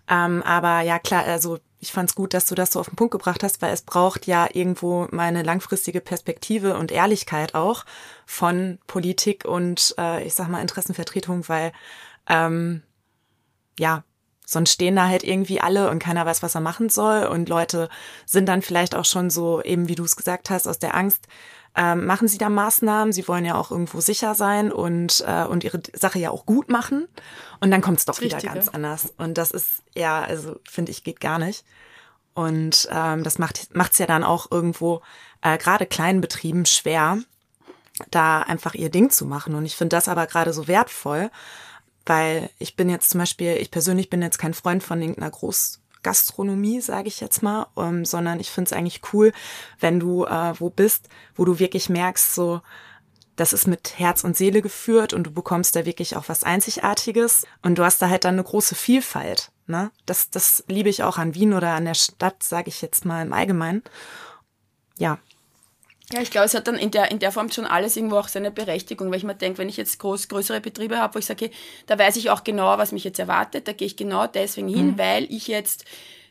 Ähm, aber ja, klar, also ich fand es gut, dass du das so auf den Punkt gebracht hast, weil es braucht ja irgendwo meine langfristige Perspektive und Ehrlichkeit auch von Politik und äh, ich sag mal Interessenvertretung, weil ähm, ja, sonst stehen da halt irgendwie alle und keiner weiß, was er machen soll. Und Leute sind dann vielleicht auch schon so, eben wie du es gesagt hast, aus der Angst, ähm, machen sie da Maßnahmen. Sie wollen ja auch irgendwo sicher sein und, äh, und ihre Sache ja auch gut machen. Und dann kommt es doch wieder ganz anders. Und das ist ja, also finde ich, geht gar nicht. Und ähm, das macht es ja dann auch irgendwo äh, gerade kleinen Betrieben schwer, da einfach ihr Ding zu machen. Und ich finde das aber gerade so wertvoll, weil ich bin jetzt zum Beispiel, ich persönlich bin jetzt kein Freund von irgendeiner Groß Gastronomie, sage ich jetzt mal, ähm, sondern ich finde es eigentlich cool, wenn du äh, wo bist, wo du wirklich merkst, so, das ist mit Herz und Seele geführt und du bekommst da wirklich auch was Einzigartiges und du hast da halt dann eine große Vielfalt. Ne? Das, das liebe ich auch an Wien oder an der Stadt, sage ich jetzt mal im Allgemeinen. Ja, ja, ich glaube, es hat dann in der, in der Form schon alles irgendwo auch seine Berechtigung, weil ich mir denke, wenn ich jetzt groß, größere Betriebe habe, wo ich sage, okay, da weiß ich auch genau, was mich jetzt erwartet, da gehe ich genau deswegen hin, mhm. weil ich jetzt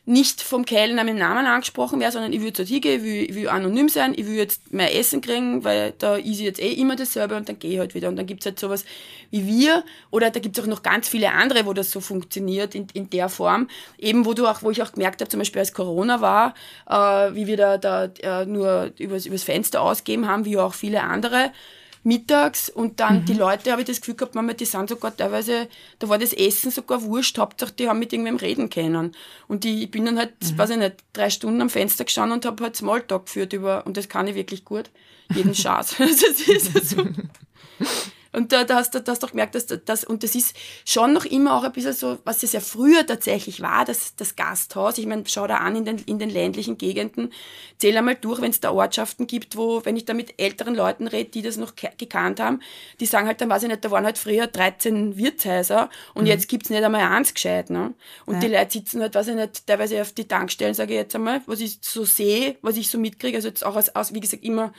nicht vom Kellner mit Namen angesprochen wäre, sondern ich würde dort hingehen, ich will, ich will anonym sein, ich will jetzt mein Essen kriegen, weil da ist jetzt eh immer dasselbe und dann gehe ich halt wieder. Und dann gibt's halt sowas wie wir oder da gibt's auch noch ganz viele andere, wo das so funktioniert in, in der Form. Eben wo du auch, wo ich auch gemerkt habe, zum Beispiel als Corona war, äh, wie wir da, da äh, nur übers, übers Fenster ausgeben haben, wie auch viele andere mittags und dann mhm. die Leute, habe ich das Gefühl gehabt, Mama, die sind sogar teilweise, da war das Essen sogar wurscht, Hauptsache die haben mit irgendwem reden können. Und die, ich bin dann halt, mhm. weiß ich nicht, drei Stunden am Fenster gestanden und habe halt Smalltalk geführt über, und das kann ich wirklich gut, jeden [laughs] Schatz. [laughs] also, das ist so. [laughs] Und da, da, hast du, da hast du auch gemerkt, dass das, und das ist schon noch immer auch ein bisschen so, was es ja früher tatsächlich war, das, das Gasthaus. Ich meine, schau da an in den, in den ländlichen Gegenden. Zähl einmal durch, wenn es da Ortschaften gibt, wo, wenn ich da mit älteren Leuten rede, die das noch gekannt haben, die sagen halt, dann weiß ich nicht, da waren halt früher 13 Wirtshäuser und mhm. jetzt gibt's nicht einmal eins gescheit. Ne? Und ja. die Leute sitzen halt, weiß ich nicht, teilweise auf die Tankstellen, sage ich jetzt einmal, was ich so sehe, was ich so mitkriege, also jetzt auch als, als wie gesagt, immer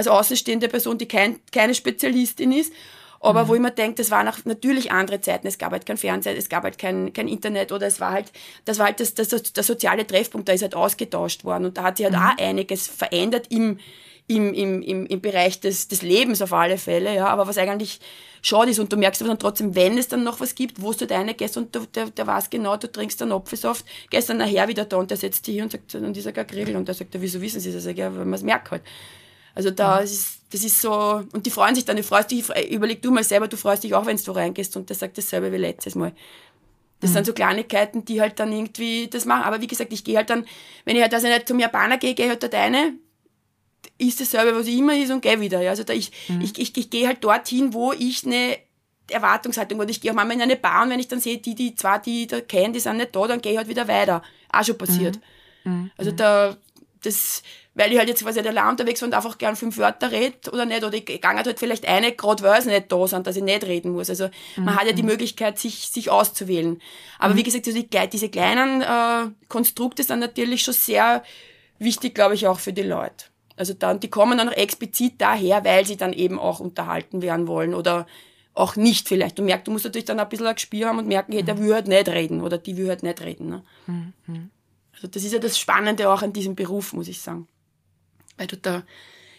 als außenstehende Person, die kein, keine Spezialistin ist. aber mhm. wo ich mir denke, das waren auch natürlich andere Zeiten. Es gab halt kein Fernsehen, es gab halt kein, kein Internet oder es war halt, das war halt das, das, der soziale Treffpunkt, da ist halt ausgetauscht worden und da hat sich halt mhm. auch einiges verändert im, im, im, im, im Bereich des, des Lebens auf alle Fälle, ja, aber was eigentlich schade ist und du merkst aber dann trotzdem, wenn es dann noch was gibt, wo du deine gehst und du, der, der weiß genau, du trinkst einen Apfelsaft, gehst dann nachher wieder da und der setzt dich hier und sagt, und dieser Griegel und der sagt, wieso wissen sie das? Ich sage, ja, weil man es merkt halt. Also da mhm. ist, das ist so, und die freuen sich dann, du freust dich, überleg du mal selber, du freust dich auch, wenn du reingehst und der sagt dasselbe wie letztes Mal. Das mhm. sind so Kleinigkeiten, die halt dann irgendwie das machen. Aber wie gesagt, ich gehe halt dann, wenn ich halt also nicht zum Japaner gehe, gehe ich halt dort eine, ist dasselbe, was ich immer ist und gehe wieder. Ja. Also da ich, mhm. ich, ich, ich gehe halt dorthin, wo ich eine Erwartungshaltung oder ich gehe auch manchmal in eine Bar und wenn ich dann sehe, die, die zwar die da kennen, die sind nicht da, dann gehe ich halt wieder weiter. Auch schon passiert. Mhm. mhm. Also da, das, weil ich halt jetzt quasi allein unterwegs war und einfach gern fünf Wörter rede oder nicht, oder ich gehe halt vielleicht eine, gerade weil sie nicht da sind, dass ich nicht reden muss. Also mhm. man hat ja die Möglichkeit, sich, sich auszuwählen. Aber mhm. wie gesagt, also die, diese kleinen äh, Konstrukte sind natürlich schon sehr wichtig, glaube ich, auch für die Leute. Also dann, die kommen dann auch explizit daher, weil sie dann eben auch unterhalten werden wollen oder auch nicht vielleicht. Du merkst, du musst natürlich dann ein bisschen ein Gespür haben und merken, hey, der will halt nicht reden oder die will halt nicht reden. Ne? Mhm. Also das ist ja das Spannende auch an diesem Beruf, muss ich sagen. Weil du da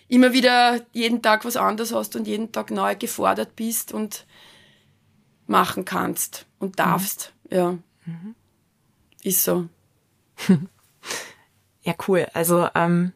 immer wieder jeden Tag was anderes hast und jeden Tag neu gefordert bist und machen kannst und darfst. Mhm. Ja. Mhm. Ist so. [laughs] ja, cool. Also ähm,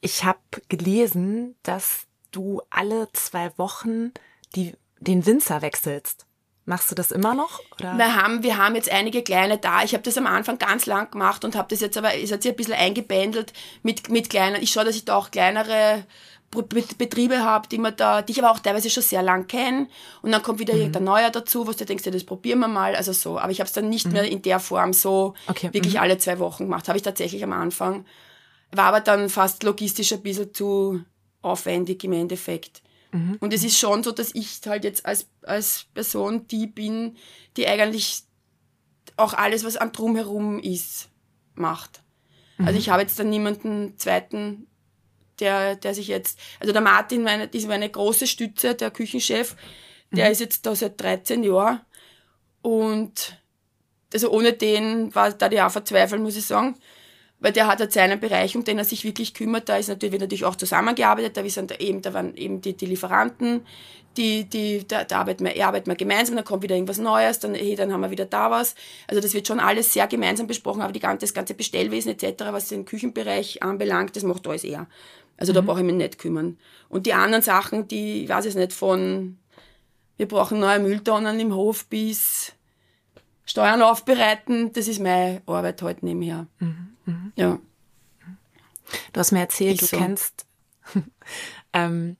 ich habe gelesen, dass du alle zwei Wochen die, den Winzer wechselst. Machst du das immer noch? Oder? Wir, haben, wir haben jetzt einige kleine da. Ich habe das am Anfang ganz lang gemacht und habe das jetzt aber, hat sich ein bisschen eingebändelt mit, mit kleinen. Ich schaue, dass ich da auch kleinere Betriebe habe, die man da, die ich aber auch teilweise schon sehr lang kenne. Und dann kommt wieder mhm. irgendein neuer dazu, wo du denkst, ja, das probieren wir mal. Also so. Aber ich habe es dann nicht mhm. mehr in der Form so okay. wirklich mhm. alle zwei Wochen gemacht. Habe ich tatsächlich am Anfang. War aber dann fast logistisch ein bisschen zu aufwendig im Endeffekt. Mhm. Und es ist schon so, dass ich halt jetzt als, als Person die bin, die eigentlich auch alles, was an drumherum ist, macht. Mhm. Also ich habe jetzt dann niemanden zweiten, der, der sich jetzt, also der Martin, meine, ist meine große Stütze, der Küchenchef, der mhm. ist jetzt da seit 13 Jahren und also ohne den war da die auch verzweifelt, muss ich sagen weil der hat halt seinen Bereich, um den er sich wirklich kümmert. Da ist natürlich, wird natürlich auch zusammengearbeitet, da sind da eben, da waren eben die, die Lieferanten, die, die, da, da arbeiten wir, arbeiten wir gemeinsam, dann kommt wieder irgendwas Neues, dann, hey, dann haben wir wieder da was. Also das wird schon alles sehr gemeinsam besprochen, aber die ganze, das ganze Bestellwesen etc., was den Küchenbereich anbelangt, das macht alles er. Also mhm. da brauche ich mich nicht kümmern. Und die anderen Sachen, die, ich weiß es nicht, von, wir brauchen neue Mülltonnen im Hof bis Steuern aufbereiten, das ist meine Arbeit halt nebenher. Mhm. Mhm. Ja. Du hast mir erzählt, ich du so. kennst, [laughs] ähm,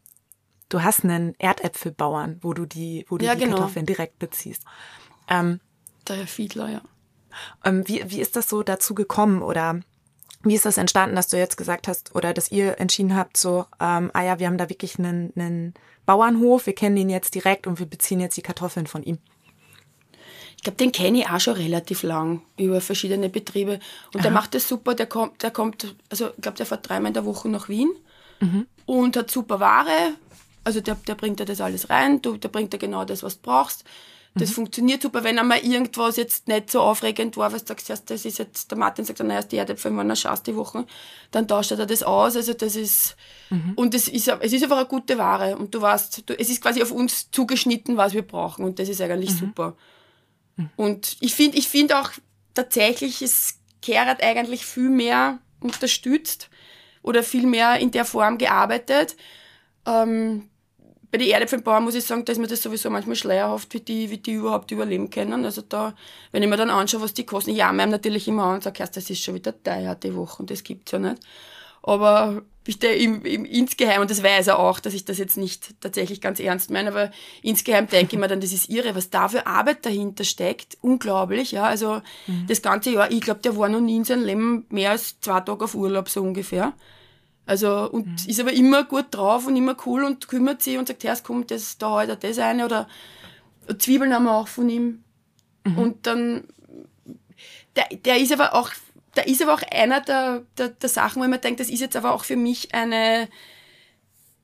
du hast einen Erdäpfelbauern, wo du die, wo du ja, die genau. Kartoffeln direkt beziehst. Ähm, der Herr Fiedler, ja. Ähm, wie, wie ist das so dazu gekommen oder wie ist das entstanden, dass du jetzt gesagt hast oder dass ihr entschieden habt, so, ähm, ah ja, wir haben da wirklich einen, einen Bauernhof, wir kennen ihn jetzt direkt und wir beziehen jetzt die Kartoffeln von ihm? Ich glaube, den kenne ich auch schon relativ lang über verschiedene Betriebe. Und Aha. der macht das super. Der kommt, der kommt, also ich glaube, der fährt dreimal in der Woche nach Wien mhm. und hat super Ware. Also der, der bringt dir das alles rein, du, der bringt dir genau das, was du brauchst. Das mhm. funktioniert super. Wenn einmal irgendwas jetzt nicht so aufregend war, was du sagst, das ist jetzt, der Martin sagt, naja, die Erdäpfel waren eine Chance die Woche, dann tauscht er das aus. Also das ist, mhm. und es ist, es ist einfach eine gute Ware. Und du weißt, du, es ist quasi auf uns zugeschnitten, was wir brauchen. Und das ist eigentlich mhm. super. Und ich finde ich finde auch tatsächlich, es Kerat eigentlich viel mehr unterstützt oder viel mehr in der Form gearbeitet. Ähm, bei den Erdäpfelbauern muss ich sagen, da ist mir das sowieso manchmal schleierhaft, wie die, wie die überhaupt überleben können. Also da, wenn ich mir dann anschaue, was die kosten, ich jammer natürlich immer an und sage, das ist schon wieder teuer die Woche und das gibt's ja nicht. Aber ich der im, im, insgeheim, und das weiß er auch, dass ich das jetzt nicht tatsächlich ganz ernst meine, aber insgeheim denke ich mir dann, das ist irre, was da für Arbeit dahinter steckt. Unglaublich, ja. Also mhm. das ganze Jahr, ich glaube, der war noch nie in seinem Leben mehr als zwei Tage auf Urlaub, so ungefähr. Also, und mhm. ist aber immer gut drauf und immer cool und kümmert sich und sagt, ja, es kommt das, da heute das eine oder Zwiebeln haben wir auch von ihm. Mhm. Und dann, der, der ist aber auch da ist aber auch einer der, der, der Sachen, wo ich mir denke, das ist jetzt aber auch für mich eine,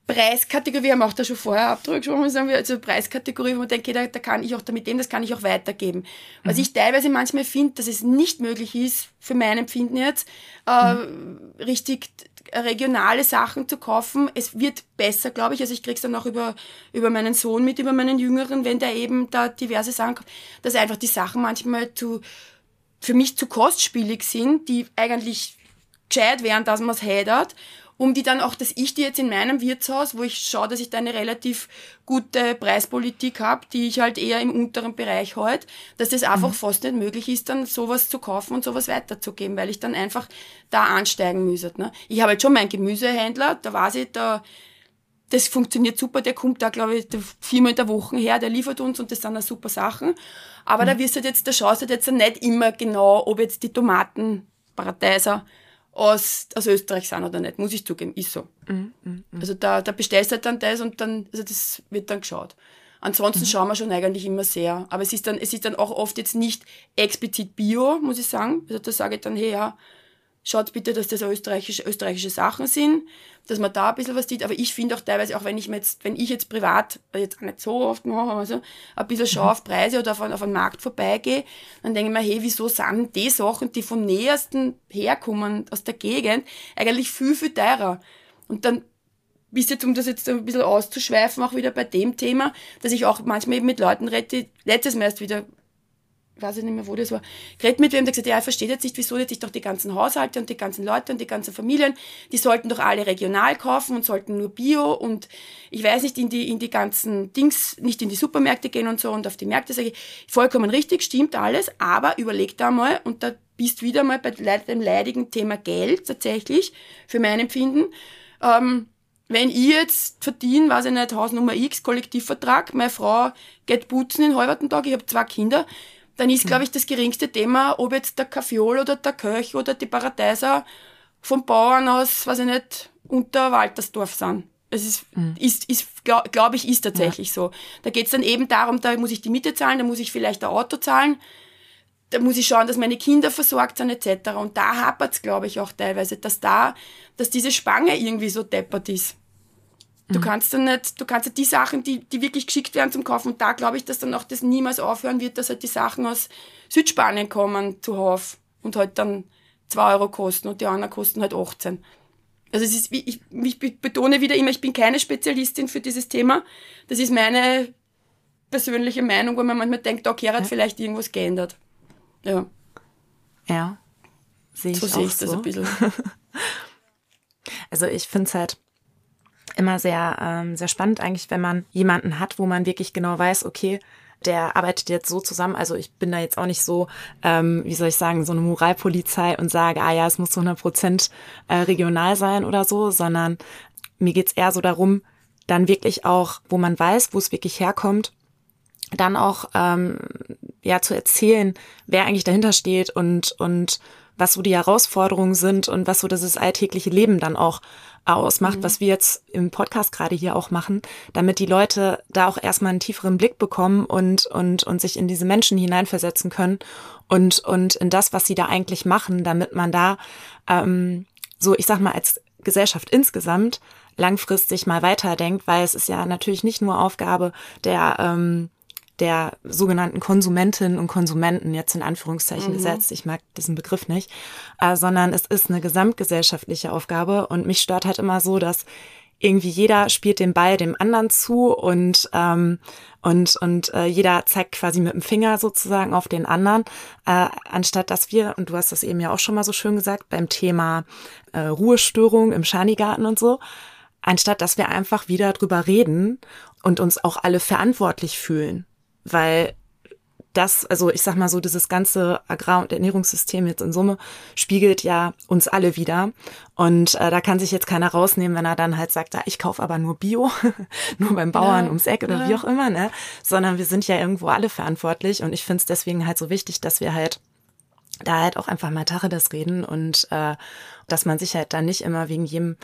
Preiskategorie, wir haben auch da schon vorher Abdruck gesprochen, sagen wir, also Preiskategorie, wo man denkt, okay, da, da kann ich auch damit dem, das kann ich auch weitergeben. Was mhm. ich teilweise manchmal finde, dass es nicht möglich ist, für mein Empfinden jetzt, äh, mhm. richtig regionale Sachen zu kaufen. Es wird besser, glaube ich. Also ich krieg's dann auch über, über meinen Sohn mit, über meinen Jüngeren, wenn der eben da diverse Sachen kauft, dass einfach die Sachen manchmal zu, für mich zu kostspielig sind, die eigentlich gescheit wären, dass man es hätte um die dann auch, dass ich die jetzt in meinem Wirtshaus, wo ich schaue, dass ich da eine relativ gute Preispolitik habe, die ich halt eher im unteren Bereich halte, dass das einfach mhm. fast nicht möglich ist, dann sowas zu kaufen und sowas weiterzugeben, weil ich dann einfach da ansteigen müsste. Ne? Ich habe jetzt schon meinen Gemüsehändler, da weiß ich, da das funktioniert super, der kommt da, glaube ich, viermal in der Woche her, der liefert uns und das sind auch super Sachen. Aber mhm. da wirst du jetzt, da schaust du jetzt nicht immer genau, ob jetzt die Tomaten, Paradeiser, aus, aus Österreich sind oder nicht, muss ich zugeben, ist so. Mm, mm, mm. Also da, da bestellst du halt dann das und dann, also das wird dann geschaut. Ansonsten mhm. schauen wir schon eigentlich immer sehr. Aber es ist dann, es ist dann auch oft jetzt nicht explizit Bio, muss ich sagen. Also da sage ich dann, hey, ja, schaut bitte, dass das österreichische, österreichische Sachen sind, dass man da ein bisschen was sieht. Aber ich finde auch teilweise, auch wenn ich mir jetzt, wenn ich jetzt privat, jetzt nicht so oft mache, aber so, ein bisschen schaue mhm. auf Preise oder auf, auf einen Markt vorbeigehe, dann denke ich mir, hey, wieso sind die Sachen, die vom nähersten herkommen, aus der Gegend, eigentlich viel, viel teurer? Und dann bis jetzt, um das jetzt ein bisschen auszuschweifen, auch wieder bei dem Thema, dass ich auch manchmal eben mit Leuten rede, letztes Mal erst wieder weiß ich nicht mehr, wo das war, geredet mit wem, der gesagt ja, er versteht jetzt nicht, wieso jetzt sich doch die ganzen Haushalte und die ganzen Leute und die ganzen Familien, die sollten doch alle regional kaufen und sollten nur Bio und ich weiß nicht, in die, in die ganzen Dings, nicht in die Supermärkte gehen und so und auf die Märkte sage ich, vollkommen richtig, stimmt alles, aber überleg da mal und da bist wieder mal bei dem leidigen Thema Geld tatsächlich, für mein Empfinden, ähm, wenn ich jetzt verdiene, weiß ich nicht, Hausnummer X, Kollektivvertrag, meine Frau geht putzen in halberten Tag, ich habe zwei Kinder, dann ist, glaube ich, das geringste Thema, ob jetzt der Kaffeeol oder der Köch oder die Paradeiser vom Bauern aus, weiß ich nicht, unter Waltersdorf sind. Es ist, mhm. ist, ist glaube glaub ich, ist tatsächlich ja. so. Da geht's dann eben darum, da muss ich die Miete zahlen, da muss ich vielleicht ein Auto zahlen, da muss ich schauen, dass meine Kinder versorgt sind, etc. Und da hapert's, glaube ich, auch teilweise, dass da, dass diese Spange irgendwie so deppert ist. Du mhm. kannst dann nicht, du kannst ja die Sachen, die, die wirklich geschickt werden zum Kaufen, und da glaube ich, dass dann auch das niemals aufhören wird, dass halt die Sachen aus Südspanien kommen zuhauf und halt dann zwei Euro kosten und die anderen kosten halt 18. Also es ist, ich, ich betone wieder immer, ich bin keine Spezialistin für dieses Thema. Das ist meine persönliche Meinung, wo man manchmal denkt, okay, er hat ja. vielleicht irgendwas geändert. Ja. Ja. Sehe ich so sehe ich so. das ein bisschen. [laughs] also ich finde es halt immer sehr, ähm, sehr spannend eigentlich, wenn man jemanden hat, wo man wirklich genau weiß, okay, der arbeitet jetzt so zusammen. Also ich bin da jetzt auch nicht so, ähm, wie soll ich sagen, so eine Moralpolizei und sage, ah ja, es muss zu 100 Prozent äh, regional sein oder so, sondern mir geht's eher so darum, dann wirklich auch, wo man weiß, wo es wirklich herkommt, dann auch ähm, ja zu erzählen, wer eigentlich dahinter steht und und was so die Herausforderungen sind und was so dieses alltägliche Leben dann auch ausmacht, mhm. was wir jetzt im Podcast gerade hier auch machen, damit die Leute da auch erstmal einen tieferen Blick bekommen und, und, und sich in diese Menschen hineinversetzen können und, und in das, was sie da eigentlich machen, damit man da ähm, so, ich sag mal, als Gesellschaft insgesamt langfristig mal weiterdenkt, weil es ist ja natürlich nicht nur Aufgabe der ähm, der sogenannten Konsumentinnen und Konsumenten jetzt in Anführungszeichen mhm. gesetzt. Ich mag diesen Begriff nicht, äh, sondern es ist eine gesamtgesellschaftliche Aufgabe und mich stört halt immer so, dass irgendwie jeder spielt den Ball dem anderen zu und ähm, und und äh, jeder zeigt quasi mit dem Finger sozusagen auf den anderen, äh, anstatt dass wir und du hast das eben ja auch schon mal so schön gesagt beim Thema äh, Ruhestörung im Schanigarten und so, anstatt dass wir einfach wieder drüber reden und uns auch alle verantwortlich fühlen weil das, also ich sag mal so, dieses ganze Agrar- und Ernährungssystem jetzt in Summe spiegelt ja uns alle wieder. Und äh, da kann sich jetzt keiner rausnehmen, wenn er dann halt sagt, ja, ich kaufe aber nur Bio, [laughs] nur beim Bauern ja, ums Eck oder ja. wie auch immer, ne? Sondern wir sind ja irgendwo alle verantwortlich und ich finde es deswegen halt so wichtig, dass wir halt da halt auch einfach mal Tacheles reden und äh, dass man sich halt dann nicht immer wegen jedem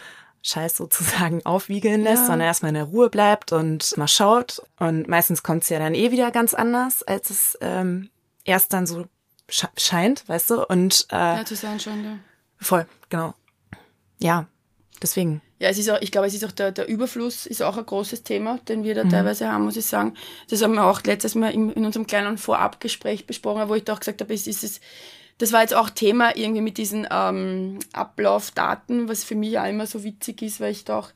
Scheiß sozusagen [laughs] aufwiegeln lässt, ja. sondern erstmal in der Ruhe bleibt und mal schaut. Und meistens kommt es ja dann eh wieder ganz anders, als es ähm, erst dann so scheint, weißt du? Und äh, ja, zu sein scheint, ja. Voll, genau. Ja, deswegen. ja, es ist auch, ich glaube, es ist auch der, der Überfluss ist auch ein großes Thema, den wir da mhm. teilweise haben, muss ich sagen. Das haben wir auch letztes Mal in, in unserem kleinen Vorabgespräch besprochen, wo ich doch gesagt habe, es ist es, das war jetzt auch Thema irgendwie mit diesen ähm, Ablaufdaten, was für mich auch immer so witzig ist, weil ich da auch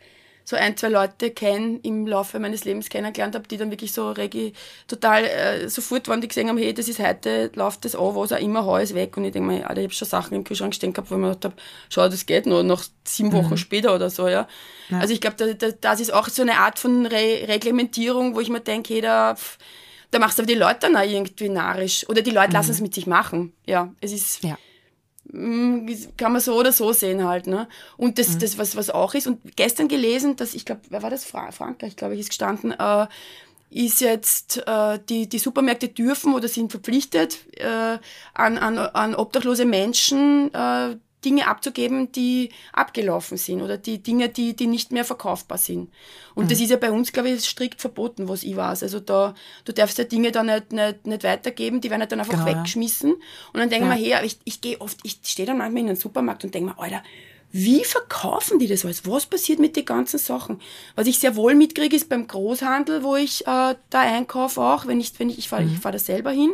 so ein, zwei Leute kenne, im Laufe meines Lebens kennengelernt habe, die dann wirklich so regi total äh, sofort waren, die gesehen haben, hey, das ist heute, läuft das an, was auch immer, hau es weg. Und ich denke mir, Alter, ich habe schon Sachen im Kühlschrank stehen gehabt, wo ich mir gedacht habe, schau, das geht noch, noch sieben Wochen mhm. später oder so, ja. ja. Also ich glaube, da, da, das ist auch so eine Art von Re Reglementierung, wo ich mir denke, hey, da, da machst du aber die Leute dann auch irgendwie narrisch. Oder die Leute mhm. lassen es mit sich machen. Ja, es ist... Ja Mm, kann man so oder so sehen halt, ne? Und das, mhm. das was, was auch ist. Und gestern gelesen, dass, ich glaube, wer war das? Fra Frankreich, glaube ich, ist gestanden, äh, ist jetzt, äh, die, die Supermärkte dürfen oder sind verpflichtet, äh, an, an, an obdachlose Menschen äh, Dinge abzugeben, die abgelaufen sind oder die Dinge, die, die nicht mehr verkaufbar sind. Und mhm. das ist ja bei uns, glaube ich, strikt verboten, was ich weiß. Also da, du darfst ja Dinge da nicht, nicht, nicht weitergeben, die werden halt dann einfach genau, weggeschmissen. Und dann denken ja. wir, hey, ich, ich gehe oft, ich stehe dann manchmal in einen Supermarkt und denke mir, Alter, wie verkaufen die das alles? Was passiert mit den ganzen Sachen? Was ich sehr wohl mitkriege, ist beim Großhandel, wo ich äh, da einkaufe auch, wenn ich, wenn ich, ich fahre mhm. ich fahr da selber hin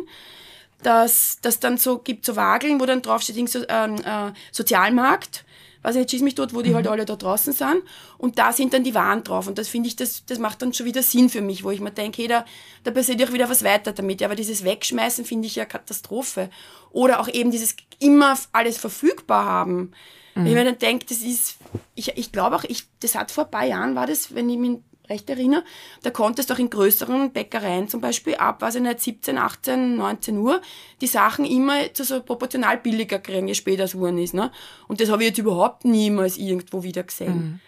dass das dann so gibt, so Wageln, wo dann draufsteht, so, ähm, äh, Sozialmarkt, weiß ich nicht, schieß mich dort, wo die mhm. halt alle da draußen sind. Und da sind dann die Waren drauf. Und das finde ich, das, das macht dann schon wieder Sinn für mich, wo ich mir denke, hey, da, da passiert auch wieder was weiter damit. Aber dieses Wegschmeißen finde ich ja Katastrophe. Oder auch eben dieses immer alles verfügbar haben. Mhm. Ich mir dann denke, das ist, ich, ich glaube auch, ich, das hat vor ein paar Jahren war das, wenn ich mich recht erinnere, da konntest du auch in größeren Bäckereien zum Beispiel ab, weiß ich nicht, 17, 18, 19 Uhr, die Sachen immer zu so proportional billiger kriegen, je später es geworden ist. Ne? Und das habe ich jetzt überhaupt niemals irgendwo wieder gesehen. Mhm.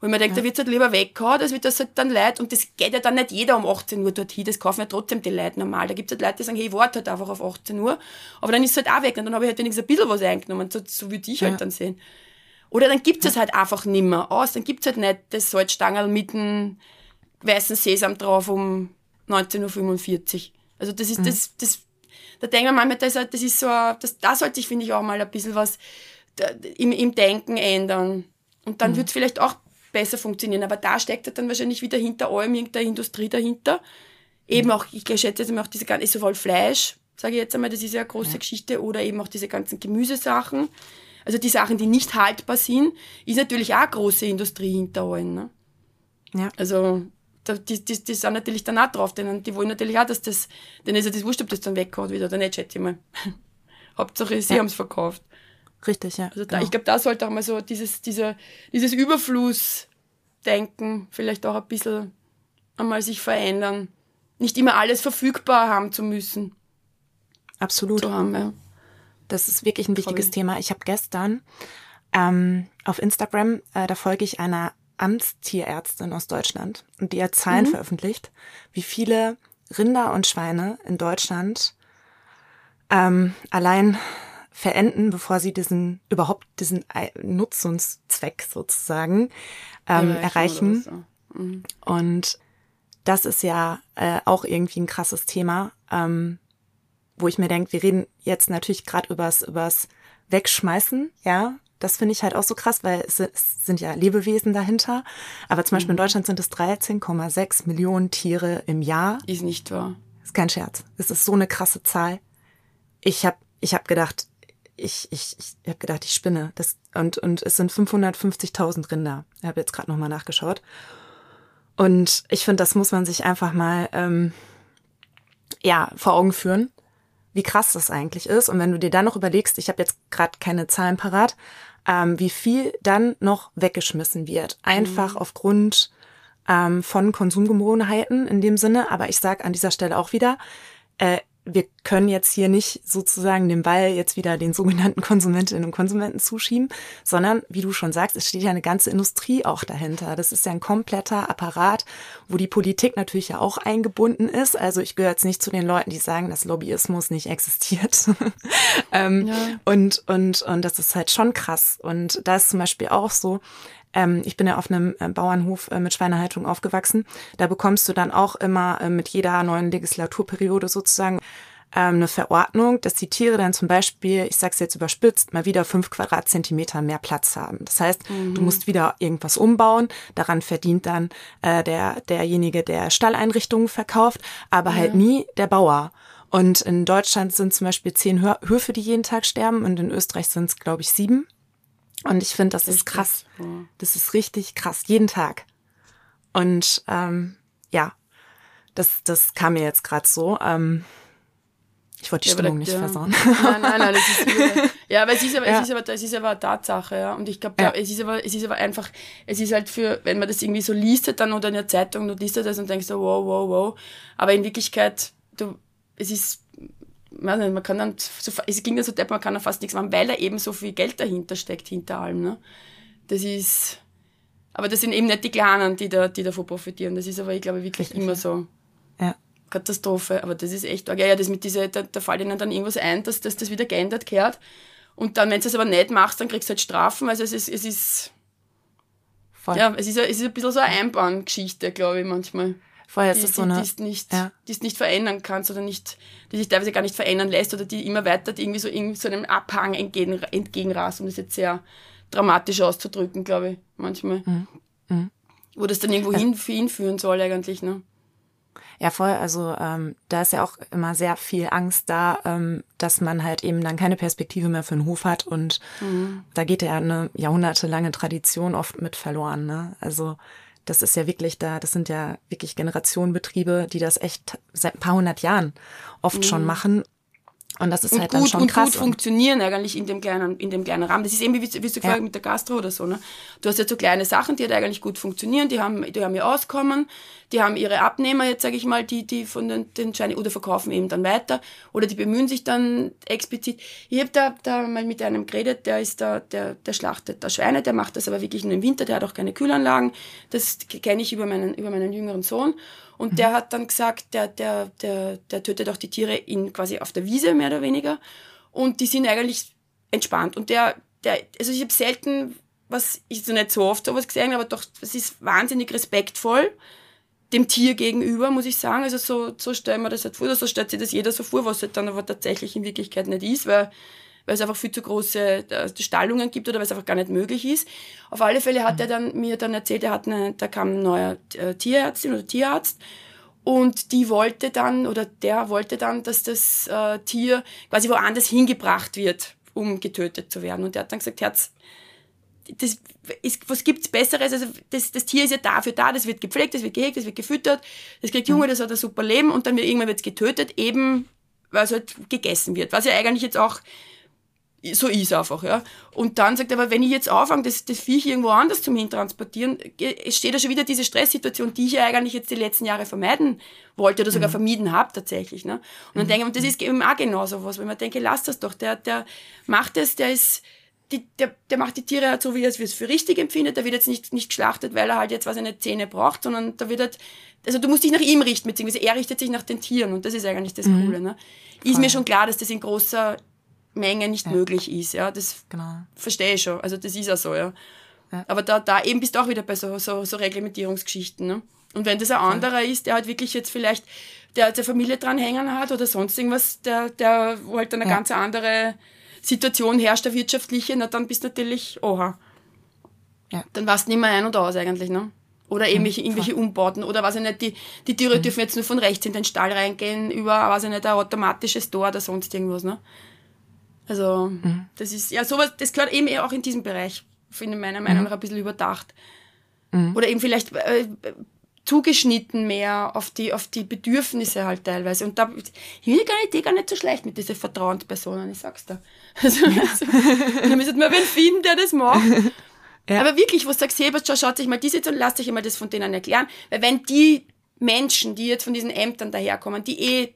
Wo ich mir denke, ja. da wird es halt lieber weggehauen, das wird das halt dann Leid, und das geht ja dann nicht jeder um 18 Uhr dorthin, das kaufen ja trotzdem die Leute normal. Da gibt es halt Leute, die sagen, hey, ich warte halt einfach auf 18 Uhr, aber dann ist es halt auch weg, und dann habe ich halt wenigstens ein bisschen was eingenommen, so, so würde ich halt ja. halt dann sehen. Oder dann gibt es halt einfach nimmer aus. Dann gibt es halt nicht das Salzstangerl mit dem weißen Sesam drauf um 19.45 Uhr. Also das ist mhm. das, das, da denken wir manchmal, das, das ist so, das, da sollte ich, finde ich, auch mal ein bisschen was im, im Denken ändern. Und dann mhm. wird es vielleicht auch besser funktionieren. Aber da steckt halt dann wahrscheinlich wieder hinter allem irgendeine Industrie dahinter. Eben mhm. auch, ich schätze jetzt mal auch diese ganze, sowohl Fleisch, sage ich jetzt einmal, das ist ja eine große ja. Geschichte, oder eben auch diese ganzen Gemüsesachen. Also die Sachen, die nicht haltbar sind, ist natürlich auch eine große Industrie hinter allen. Ne? Ja. Also die, die, die sind natürlich dann auch drauf, denen, die wollen natürlich auch, dass das, denen ist ja das wurscht, ob das dann weggehauen wieder oder nicht, schätze ich mal. [laughs] Hauptsache, sie ja. haben es verkauft. Richtig, ja. Also da, genau. ich glaube, da sollte auch mal so dieses, dieser, dieses Überflussdenken vielleicht auch ein bisschen einmal sich verändern. Nicht immer alles verfügbar haben zu müssen. Absolut. Zu haben, ja. Das ist wirklich ein wichtiges Thema. Ich habe gestern ähm, auf Instagram, äh, da folge ich einer Amtstierärztin aus Deutschland und die hat Zahlen mhm. veröffentlicht, wie viele Rinder und Schweine in Deutschland ähm, allein verenden, bevor sie diesen überhaupt diesen Nutzungszweck sozusagen ähm, erreichen. So. Mhm. Und das ist ja äh, auch irgendwie ein krasses Thema, ähm, wo ich mir denke, wir reden jetzt natürlich gerade übers übers Wegschmeißen, ja, das finde ich halt auch so krass, weil es, sind ja Lebewesen dahinter. Aber zum Beispiel in mhm. Deutschland sind es 13,6 Millionen Tiere im Jahr. Ist nicht wahr. Ist kein Scherz. Es ist so eine krasse Zahl. Ich habe ich hab gedacht, ich, ich, ich habe gedacht, ich spinne. Das, und, und es sind 550.000 Rinder. Ich habe jetzt gerade nochmal nachgeschaut. Und ich finde, das muss man sich einfach mal ähm, ja vor Augen führen, wie krass das eigentlich ist. Und wenn du dir dann noch überlegst, ich habe jetzt gerade keine Zahlen parat, ähm, wie viel dann noch weggeschmissen wird. Einfach mhm. aufgrund ähm, von Konsumgewohnheiten in dem Sinne. Aber ich sage an dieser Stelle auch wieder, äh, wir können jetzt hier nicht sozusagen den Ball jetzt wieder den sogenannten Konsumentinnen und Konsumenten zuschieben, sondern wie du schon sagst, es steht ja eine ganze Industrie auch dahinter. Das ist ja ein kompletter Apparat, wo die Politik natürlich ja auch eingebunden ist. Also ich gehöre jetzt nicht zu den Leuten, die sagen, dass Lobbyismus nicht existiert. [laughs] ähm, ja. Und und und das ist halt schon krass. Und da ist zum Beispiel auch so, ähm, ich bin ja auf einem äh, Bauernhof äh, mit Schweinehaltung aufgewachsen. Da bekommst du dann auch immer äh, mit jeder neuen Legislaturperiode sozusagen ähm, eine Verordnung, dass die Tiere dann zum Beispiel, ich sag's jetzt überspitzt, mal wieder fünf Quadratzentimeter mehr Platz haben. Das heißt, mhm. du musst wieder irgendwas umbauen. Daran verdient dann äh, der derjenige, der Stalleinrichtungen verkauft, aber halt ja. halt nie der Bauer. Und in Deutschland sind zum Beispiel zehn Höfe, die jeden Tag sterben, und in Österreich sind es, glaube ich, sieben. Und ich finde, das ist krass. Das ist richtig krass, jeden Tag. Und ähm, ja, das, das kam mir jetzt gerade so. Ähm, ich wollte die ja, Stimmung nicht ja. versauen. Nein, nein, nein, das ist [laughs] Ja, aber es ist aber, ja. es ist aber, es ist aber eine Tatsache, ja. Und ich glaube, ja. es ist aber, es ist aber einfach, es ist halt für, wenn man das irgendwie so liest halt dann oder in der Zeitung, du liest das und denkst so, wow, wow, wow. Aber in Wirklichkeit, du, es ist, man kann dann, so, es ging dann so depp, man kann dann fast nichts machen, weil da eben so viel Geld dahinter steckt, hinter allem, ne. Das ist, aber das sind eben nicht die Kleinen, die da, die davon profitieren. Das ist aber, ich glaube, wirklich Richtig, immer so. Ja. Katastrophe. Aber das ist echt, ja, ja, das mit dieser, da, da fällt ihnen dann irgendwas ein, dass, dass das wieder geändert gehört. Und dann, wenn du es aber nicht machst, dann kriegst du halt Strafen. Also es ist, es ist, Voll. ja, es ist, es ist ein bisschen so eine Einbahngeschichte, glaube ich, manchmal. Vorher ist das so eine, die, die, nicht, ja. die es nicht verändern kannst oder nicht, die sich teilweise gar nicht verändern lässt oder die immer weiter irgendwie so, irgendwie so einem Abhang entgegen, entgegenrast, um das jetzt sehr dramatisch auszudrücken, glaube ich, manchmal. Mhm. Mhm. Wo das dann irgendwo ja. hin, hinführen soll eigentlich, ne? Ja, voll. Also ähm, da ist ja auch immer sehr viel Angst da, ähm, dass man halt eben dann keine Perspektive mehr für den Hof hat und mhm. da geht ja eine jahrhundertelange Tradition oft mit verloren. Ne? Also das ist ja wirklich da, das sind ja wirklich Generationenbetriebe, die das echt seit ein paar hundert Jahren oft mhm. schon machen und das ist und halt gut, dann schon und krass. gut funktionieren eigentlich in dem kleinen, in dem kleinen Rahmen. Das ist eben, wie, wie du ja. mit der Gastro oder so, ne? Du hast ja so kleine Sachen, die halt eigentlich gut funktionieren, die haben, die haben ihr Auskommen, die haben ihre Abnehmer, jetzt sage ich mal, die, die von den, den Scheinen, oder verkaufen eben dann weiter, oder die bemühen sich dann explizit. Ich habe da, da mal mit einem geredet, der ist da, der, der schlachtet da Schweine, der macht das aber wirklich nur im Winter, der hat auch keine Kühlanlagen. Das kenne ich über meinen, über meinen jüngeren Sohn. Und mhm. der hat dann gesagt, der, der, der, der tötet auch die Tiere in, quasi auf der Wiese, mehr oder weniger. Und die sind eigentlich entspannt. Und der, der, also ich habe selten, was ich so nicht so oft sowas gesehen, aber doch, es ist wahnsinnig respektvoll dem Tier gegenüber, muss ich sagen. Also so, so stellen wir das halt vor, oder so stellt sich das jeder so vor, was halt dann aber tatsächlich in Wirklichkeit nicht ist, weil weil es einfach viel zu große äh, Stallungen gibt oder weil es einfach gar nicht möglich ist. Auf alle Fälle hat er dann mir dann erzählt, er hat eine, da kam ein neuer äh, Tierärztin oder Tierarzt und die wollte dann oder der wollte dann, dass das äh, Tier quasi woanders hingebracht wird, um getötet zu werden. Und der hat dann gesagt, Herz, das ist, was gibt's Besseres? Also das, das Tier ist ja dafür da, das wird gepflegt, das wird gehegt, das wird gefüttert, das kriegt Junge, mhm. das hat ein super Leben und dann wird irgendwann wird's getötet, eben weil es halt gegessen wird. Was ja eigentlich jetzt auch so ist einfach, ja. Und dann sagt er, aber wenn ich jetzt anfange, das, das Viech irgendwo anders zum Hintransportieren, steht da schon wieder diese Stresssituation, die ich ja eigentlich jetzt die letzten Jahre vermeiden wollte oder sogar mhm. vermieden habe tatsächlich. Ne? Und dann mhm. denke ich, und das ist eben auch genauso was, wenn man denke, lass das doch, der, der macht es, der ist, die, der, der macht die Tiere halt so, wie er es für richtig empfindet, der wird jetzt nicht, nicht geschlachtet, weil er halt jetzt was eine Zähne braucht, sondern da wird halt, also du musst dich nach ihm richten, beziehungsweise er richtet sich nach den Tieren und das ist eigentlich das mhm. Coole. Ne? Ist mir schon klar, dass das in großer Menge nicht ja. möglich ist. Ja, das genau. verstehe ich schon. Also das ist ja so, ja. ja. Aber da, da eben bist du auch wieder bei so, so, so Reglementierungsgeschichten. Ne? Und wenn das ein anderer ist, der halt wirklich jetzt vielleicht der der Familie dranhängen hat oder sonst irgendwas, der, der wo halt eine ja. ganz andere Situation herrscht, der wirtschaftliche, na dann bist du natürlich, oha. Ja. Dann warst du nicht mehr ein und aus eigentlich, ne? Oder irgendwelche, mhm, irgendwelche Umbauten. Oder weiß ich nicht, die, die Tiere mhm. dürfen jetzt nur von rechts in den Stall reingehen, über, weiß ich nicht, ein automatisches Tor oder sonst irgendwas, ne? Also, mhm. das ist, ja, sowas, das gehört eben auch in diesem Bereich, finde meiner Meinung mhm. nach ein bisschen überdacht. Mhm. Oder eben vielleicht äh, zugeschnitten mehr auf die, auf die Bedürfnisse halt teilweise. Und da, ich gar nicht, gar nicht so schlecht mit diesen Vertrauenspersonen, ich sag's da. [laughs] Also, ja. also dann müsste man wen finden, der das macht. [laughs] Ja. Aber wirklich, wo du sagst, hey, schau, schaut sich mal diese und lasst euch mal das von denen erklären. Weil wenn die Menschen, die jetzt von diesen Ämtern daherkommen, die eh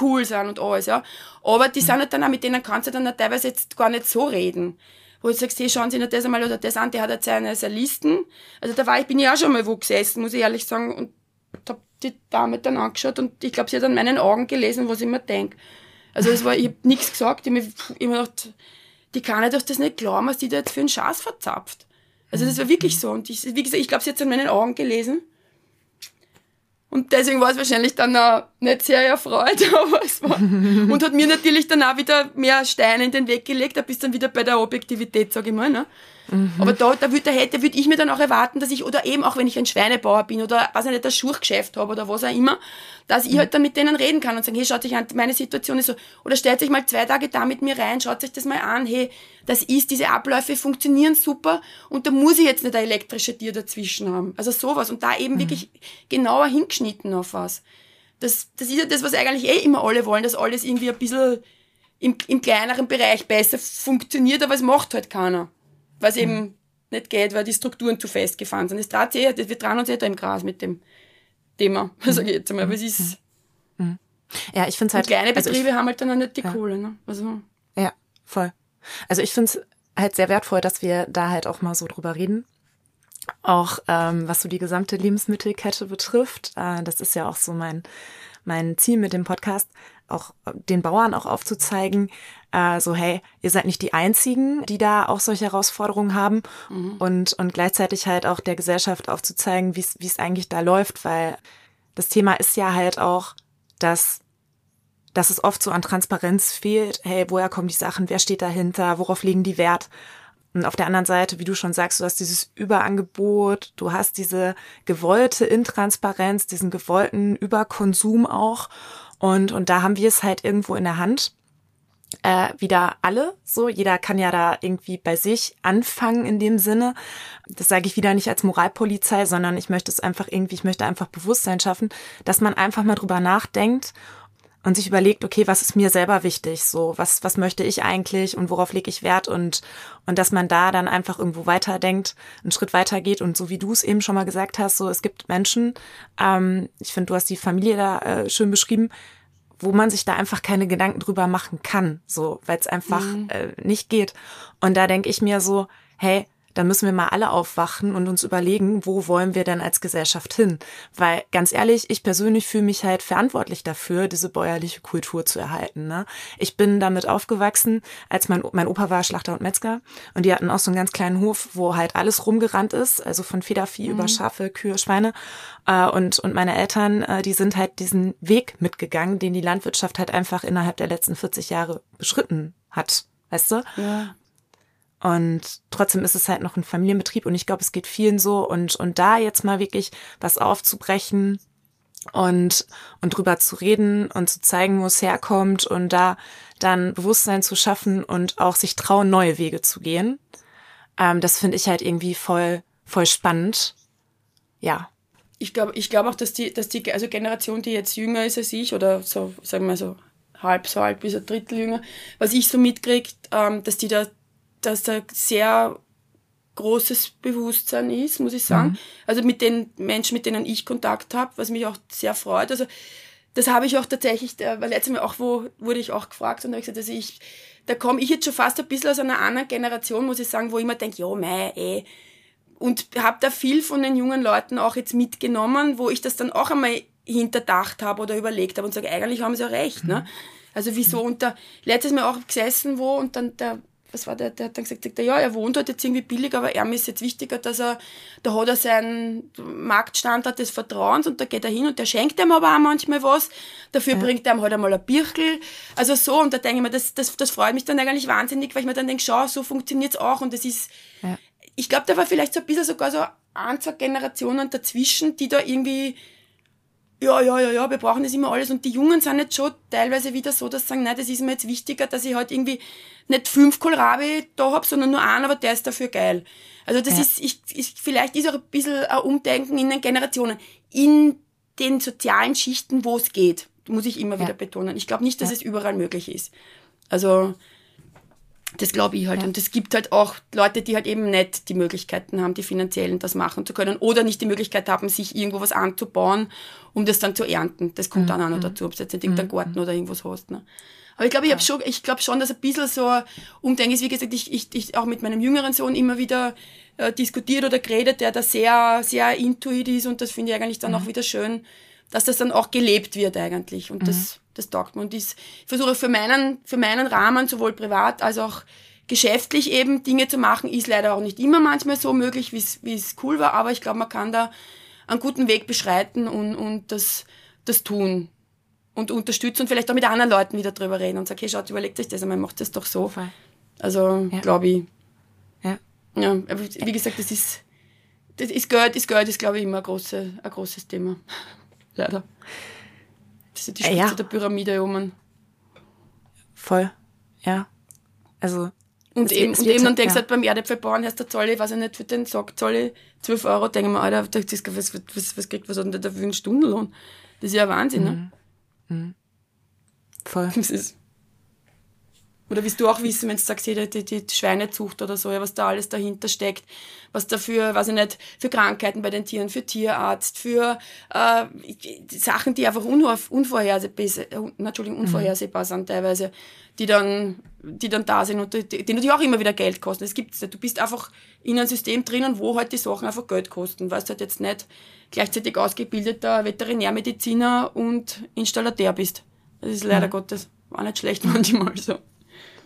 cool sind und alles, ja. Aber die sind halt dann auch, mit denen kannst du dann auch teilweise jetzt gar nicht so reden. Wo du sagst, hey, schauen Sie nicht das einmal oder das an, der hat jetzt seine, seine Listen. Also da war ich, bin ich auch schon mal wo gesessen, muss ich ehrlich sagen, und hab die Dame dann angeschaut und ich glaube, sie hat an meinen Augen gelesen, was ich mir denke. Also es war, ich hab nichts gesagt, ich hab immer gedacht, die kann ja doch das nicht glauben, was die da jetzt für einen Schatz verzapft. Also das war wirklich so. Und ich, wie gesagt, ich glaube, sie hat es an meinen Augen gelesen. Und deswegen war es wahrscheinlich dann auch nicht sehr erfreut, [laughs] aber es war, und hat mir natürlich dann auch wieder mehr Steine in den Weg gelegt, da bist dann wieder bei der Objektivität, sage ich mal, ne? Mhm. Aber da, da, würd, da hätte, würde ich mir dann auch erwarten, dass ich, oder eben auch wenn ich ein Schweinebauer bin oder was ich nicht, ein Schurchgeschäft habe oder was auch immer, dass ich mhm. halt dann mit denen reden kann und sagen, hey, schaut euch an, meine Situation ist so, oder stellt euch mal zwei Tage da mit mir rein, schaut euch das mal an, hey, das ist, diese Abläufe funktionieren super und da muss ich jetzt nicht ein elektrisches Tier dazwischen haben. Also sowas und da eben mhm. wirklich genauer hingeschnitten auf was. Das, das ist ja das, was eigentlich eh immer alle wollen, dass alles irgendwie ein bisschen im, im kleineren Bereich besser funktioniert, aber es macht halt keiner. Weil es mhm. eben nicht geht, weil die Strukturen zu festgefahren sind. Das dreht sich eh, wir drehen uns eh da im Gras mit dem Thema, [laughs] mhm. sage ich jetzt einmal. Aber es ist. Mhm. mhm. Ja, ich finde es halt. kleine Betriebe also ich, haben halt dann auch nicht die ja. Kohle, ne? Also. Ja, voll. Also ich finde es halt sehr wertvoll, dass wir da halt auch mal so drüber reden. Auch ähm, was so die gesamte Lebensmittelkette betrifft. Äh, das ist ja auch so mein, mein Ziel mit dem Podcast, auch den Bauern auch aufzuzeigen, äh, so hey, ihr seid nicht die Einzigen, die da auch solche Herausforderungen haben mhm. und, und gleichzeitig halt auch der Gesellschaft aufzuzeigen, wie es eigentlich da läuft, weil das Thema ist ja halt auch, dass dass es oft so an Transparenz fehlt. Hey, woher kommen die Sachen? Wer steht dahinter? Worauf legen die Wert? Und auf der anderen Seite, wie du schon sagst, du hast dieses Überangebot, du hast diese gewollte Intransparenz, diesen gewollten Überkonsum auch. Und, und da haben wir es halt irgendwo in der Hand. Äh, wieder alle so. Jeder kann ja da irgendwie bei sich anfangen in dem Sinne. Das sage ich wieder nicht als Moralpolizei, sondern ich möchte es einfach irgendwie, ich möchte einfach Bewusstsein schaffen, dass man einfach mal drüber nachdenkt und sich überlegt, okay, was ist mir selber wichtig? So, was, was möchte ich eigentlich und worauf lege ich Wert und, und dass man da dann einfach irgendwo weiterdenkt, einen Schritt weiter geht und so wie du es eben schon mal gesagt hast, so es gibt Menschen, ähm, ich finde, du hast die Familie da äh, schön beschrieben, wo man sich da einfach keine Gedanken drüber machen kann, so, weil es einfach mhm. äh, nicht geht. Und da denke ich mir so, hey, da müssen wir mal alle aufwachen und uns überlegen, wo wollen wir denn als Gesellschaft hin? Weil ganz ehrlich, ich persönlich fühle mich halt verantwortlich dafür, diese bäuerliche Kultur zu erhalten. Ne? Ich bin damit aufgewachsen, als mein, mein Opa war Schlachter und Metzger und die hatten auch so einen ganz kleinen Hof, wo halt alles rumgerannt ist, also von Federvieh mhm. über Schafe, Kühe, Schweine. Äh, und, und meine Eltern, äh, die sind halt diesen Weg mitgegangen, den die Landwirtschaft halt einfach innerhalb der letzten 40 Jahre beschritten hat. Weißt du? Ja. Und trotzdem ist es halt noch ein Familienbetrieb und ich glaube, es geht vielen so und, und da jetzt mal wirklich was aufzubrechen und, und drüber zu reden und zu zeigen, wo es herkommt und da dann Bewusstsein zu schaffen und auch sich trauen, neue Wege zu gehen. Ähm, das finde ich halt irgendwie voll, voll spannend. Ja. Ich glaube, ich glaube auch, dass die, dass die, also Generation, die jetzt jünger ist als ich oder so, sagen wir mal so halb so halb bis ein Drittel jünger, was ich so mitkriegt, ähm, dass die da dass da sehr großes Bewusstsein ist, muss ich sagen. Mhm. Also mit den Menschen, mit denen ich Kontakt habe, was mich auch sehr freut. Also das habe ich auch tatsächlich, weil letztes Mal auch wo, wurde ich auch gefragt und habe gesagt, also ich, da komme ich jetzt schon fast ein bisschen aus einer anderen Generation, muss ich sagen, wo ich immer denke, ja, mei, eh. Und habe da viel von den jungen Leuten auch jetzt mitgenommen, wo ich das dann auch einmal hinterdacht habe oder überlegt habe und sage, eigentlich haben sie ja recht, ne? mhm. ne? Also wieso? Und da letztes Mal auch gesessen wo und dann der was war der, der hat dann gesagt, sagt, ja, er wohnt halt jetzt irgendwie billig, aber er ist jetzt wichtiger, dass er, da hat er seinen Marktstandard des Vertrauens und da geht er hin und der schenkt ihm aber auch manchmal was, dafür ja. bringt er ihm halt einmal ein Birchel, also so, und da denke ich mir, das, das, das freut mich dann eigentlich wahnsinnig, weil ich mir dann denke, schau, so funktioniert's auch und das ist, ja. ich glaube, da war vielleicht so ein bisschen sogar so ein, zwei Generationen dazwischen, die da irgendwie ja, ja, ja, ja, wir brauchen das immer alles. Und die Jungen sind jetzt schon teilweise wieder so, dass sie sagen, nein, das ist mir jetzt wichtiger, dass ich halt irgendwie nicht fünf Kohlrabi da hab, sondern nur einen, aber der ist dafür geil. Also das ja. ist, ich, ich, vielleicht ist auch ein bisschen ein Umdenken in den Generationen, in den sozialen Schichten, wo es geht, muss ich immer ja. wieder betonen. Ich glaube nicht, dass ja. es überall möglich ist. Also das glaube ich halt. Ja. Und es gibt halt auch Leute, die halt eben nicht die Möglichkeiten haben, die finanziellen das machen zu können oder nicht die Möglichkeit haben, sich irgendwo was anzubauen, um das dann zu ernten. Das kommt mhm. dann auch noch mhm. dazu, ob du jetzt nicht irgendeinen mhm. Garten oder irgendwas hast. Ne? Aber ich glaube, ich habe schon, ich glaube schon, dass ein bisschen so Umdenken ist. Wie gesagt, ich, ich, ich auch mit meinem jüngeren Sohn immer wieder äh, diskutiert oder geredet, der da sehr, sehr intuit ist und das finde ich eigentlich dann mhm. auch wieder schön, dass das dann auch gelebt wird eigentlich. Und das das taugt mir. Und ich versuche für meinen, für meinen Rahmen, sowohl privat als auch geschäftlich eben Dinge zu machen, ist leider auch nicht immer manchmal so möglich, wie es cool war, aber ich glaube, man kann da einen guten Weg beschreiten und, und das, das tun. und unterstützen und vielleicht auch mit anderen Leuten wieder drüber reden und sagen, okay, schaut, überlegt euch das einmal, macht das doch so. Voll. Also, Ja. glaube ich. Ja. Ja, wie gesagt, das ist, das ist Geld, ist Geld, ist, glaube ich, immer ein, große, ein großes Thema. Leider. Das ist die Spitze Ja. der Pyramide oben. Voll. Ja. Also. Und eben, und eben dann halt- denkst du ja. halt beim Erdäpfelbauern, heißt der Zoll, ich weiß ich nicht, für den Sack Zoll ich 12 Euro, denke ich mir, Alter, was, was, was kriegt, was hat denn der dafür einen Stundenlohn? Das ist ja Wahnsinn, ne? Voll. Das ist. Oder willst du auch wissen, wenn du sagst, die, die, die Schweinezucht oder so, ja, was da alles dahinter steckt, was da für, weiß ich nicht, für Krankheiten bei den Tieren, für Tierarzt, für äh, Sachen, die einfach unvorhersehbar, äh, Entschuldigung, unvorhersehbar sind teilweise, die dann, die dann da sind und die, die natürlich auch immer wieder Geld kosten. Das gibt's nicht. Du bist einfach in einem System drinnen, wo halt die Sachen einfach Geld kosten. Weißt halt jetzt nicht gleichzeitig ausgebildeter Veterinärmediziner und Installateur bist. Das ist leider Gottes auch nicht schlecht [laughs] manchmal so.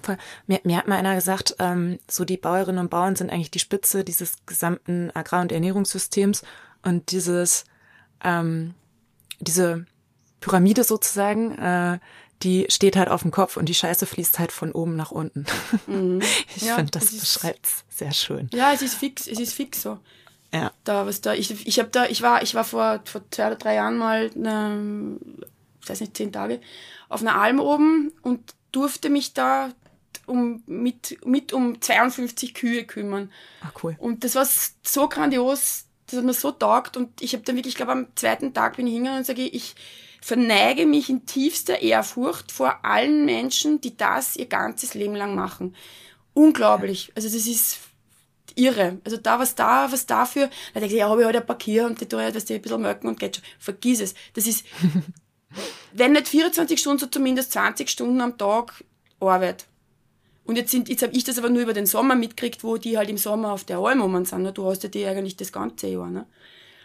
Voll. Mir, mir hat mal einer gesagt, ähm, so die Bäuerinnen und Bauern sind eigentlich die Spitze dieses gesamten Agrar- und Ernährungssystems und dieses, ähm, diese Pyramide sozusagen, äh, die steht halt auf dem Kopf und die Scheiße fließt halt von oben nach unten. [laughs] ich Ja, finde, das ist- beschreibt's sehr schön. Ja, es ist fix, es ist fix so. Ja. Da, was da, ich, ich habe da, ich war, ich war vor, vor zwei oder drei Jahren mal, ne, ich weiß nicht, zehn Tage, auf einer Alm oben und durfte mich da um, mit, mit um 52 Kühe kümmern. Ah, cool. Und das war so grandios, das hat mir so taugt und ich habe dann wirklich, ich glaube am zweiten Tag bin ich hingegangen und sage, ich verneige mich in tiefster Ehrfurcht vor allen Menschen, die das ihr ganzes Leben lang machen. Unglaublich. Also das ist irre. Also da, was da, was dafür, da denke ich, ja, habe ich halt ein Parkier und die tue ich, dass die ein bisschen melken und geht schon. Vergiss es. Das ist, [laughs] wenn nicht 24 Stunden, so zumindest 20 Stunden am Tag Arbeit. Und jetzt, sind, jetzt habe ich das aber nur über den Sommer mitgekriegt, wo die halt im Sommer auf der Alm oben sind. Ne? Du hast ja die eigentlich das ganze Jahr. Ne?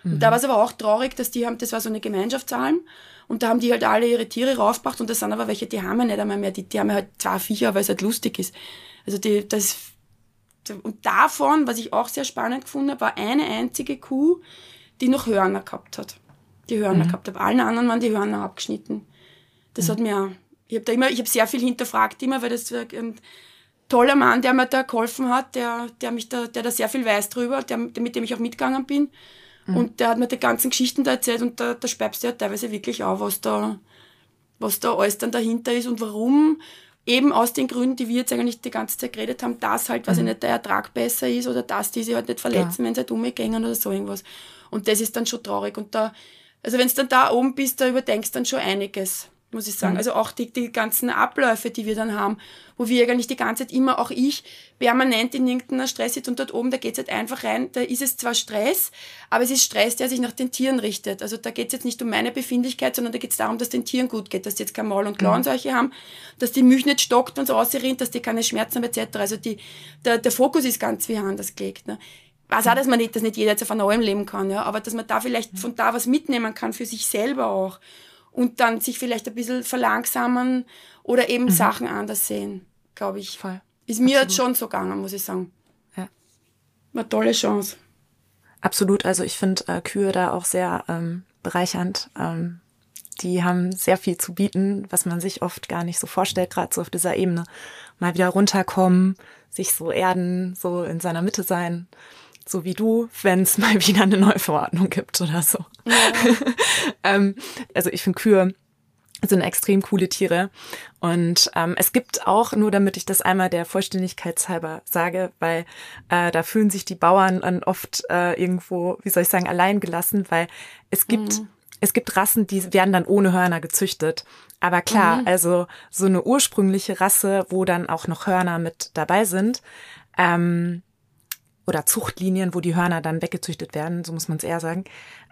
Und da war es aber auch traurig, dass die haben, das war so eine Gemeinschaftsalm und da haben die halt alle ihre Tiere raufgebracht und das sind aber welche, die haben ja nicht einmal mehr, die, die haben ja halt zwei Viecher, weil es halt lustig ist. Also die, das, und davon, was ich auch sehr spannend gefunden habe, war eine einzige Kuh, die noch Hörner gehabt hat. Die Hörner gehabt hat. Allen anderen waren die Hörner abgeschnitten. Das hat mir, ich habe da immer, ich habe sehr viel hinterfragt immer, weil das war ein toller Mann, der mir da geholfen hat, der, der mich da, der da sehr viel weiß drüber, der, mit dem ich auch mitgegangen bin. Und der hat mir die ganzen Geschichten da erzählt und da, da speibst du ja teilweise wirklich auf, was da, was da alles dann dahinter ist und warum eben aus den Gründen, die wir jetzt eigentlich die ganze Zeit geredet haben, dass halt, weiß ich nicht, der Ertrag besser ist oder dass die sich halt nicht verletzen, wenn sie halt umgehen oder so irgendwas. Und das ist dann schon traurig. Und da, also wenn du dann da oben bist, da überdenkst dann schon einiges, muss ich sagen. Also auch die, die ganzen Abläufe, die wir dann haben, wo wir eigentlich die ganze Zeit immer, auch ich, permanent in irgendeiner Stress sitze und dort oben, da geht's halt einfach rein, da ist es zwar Stress, aber es ist Stress, der sich nach den Tieren richtet. Also da geht's jetzt nicht um meine Befindlichkeit, sondern da geht's darum, dass den Tieren gut geht, dass die jetzt kein Maul- und Klauenseuche haben, dass die Milch nicht stockt und so ausrinnt, dass die keine Schmerzen haben etc. Also die, der, der Fokus ist ganz wie anders gelegt. Ne? weiß auch, dass man nicht, dass nicht jeder jetzt auf einer Alm leben kann, ja, aber dass man da vielleicht von da was mitnehmen kann für sich selber auch und dann sich vielleicht ein bisschen verlangsamen oder eben Sachen anders sehen, glaube ich. Voll. Ist mir jetzt schon so gegangen, muss ich sagen. Ja. Eine tolle Chance. Absolut, also ich finde äh, Kühe da auch sehr ähm, bereichernd. Ähm, die haben sehr viel zu bieten, was man sich oft gar nicht so vorstellt, gerade so auf dieser Ebene. Mal wieder runterkommen, sich so erden, so in seiner Mitte sein, so wie du, wenn es [laughs] mal wieder eine neue Verordnung gibt oder so. [laughs] ähm, also ich finde Kühe sind extrem coole Tiere. Und ähm, es gibt auch, nur damit ich das einmal der Vollständigkeit halber sage, weil äh, da fühlen sich die Bauern dann oft äh, irgendwo, wie soll ich sagen, allein gelassen, weil es gibt, es gibt Rassen, die werden dann ohne Hörner gezüchtet. Aber klar, also so eine ursprüngliche Rasse, wo dann auch noch Hörner mit dabei sind, ähm, oder Zuchtlinien, wo die Hörner dann weggezüchtet werden, so muss man es eher sagen.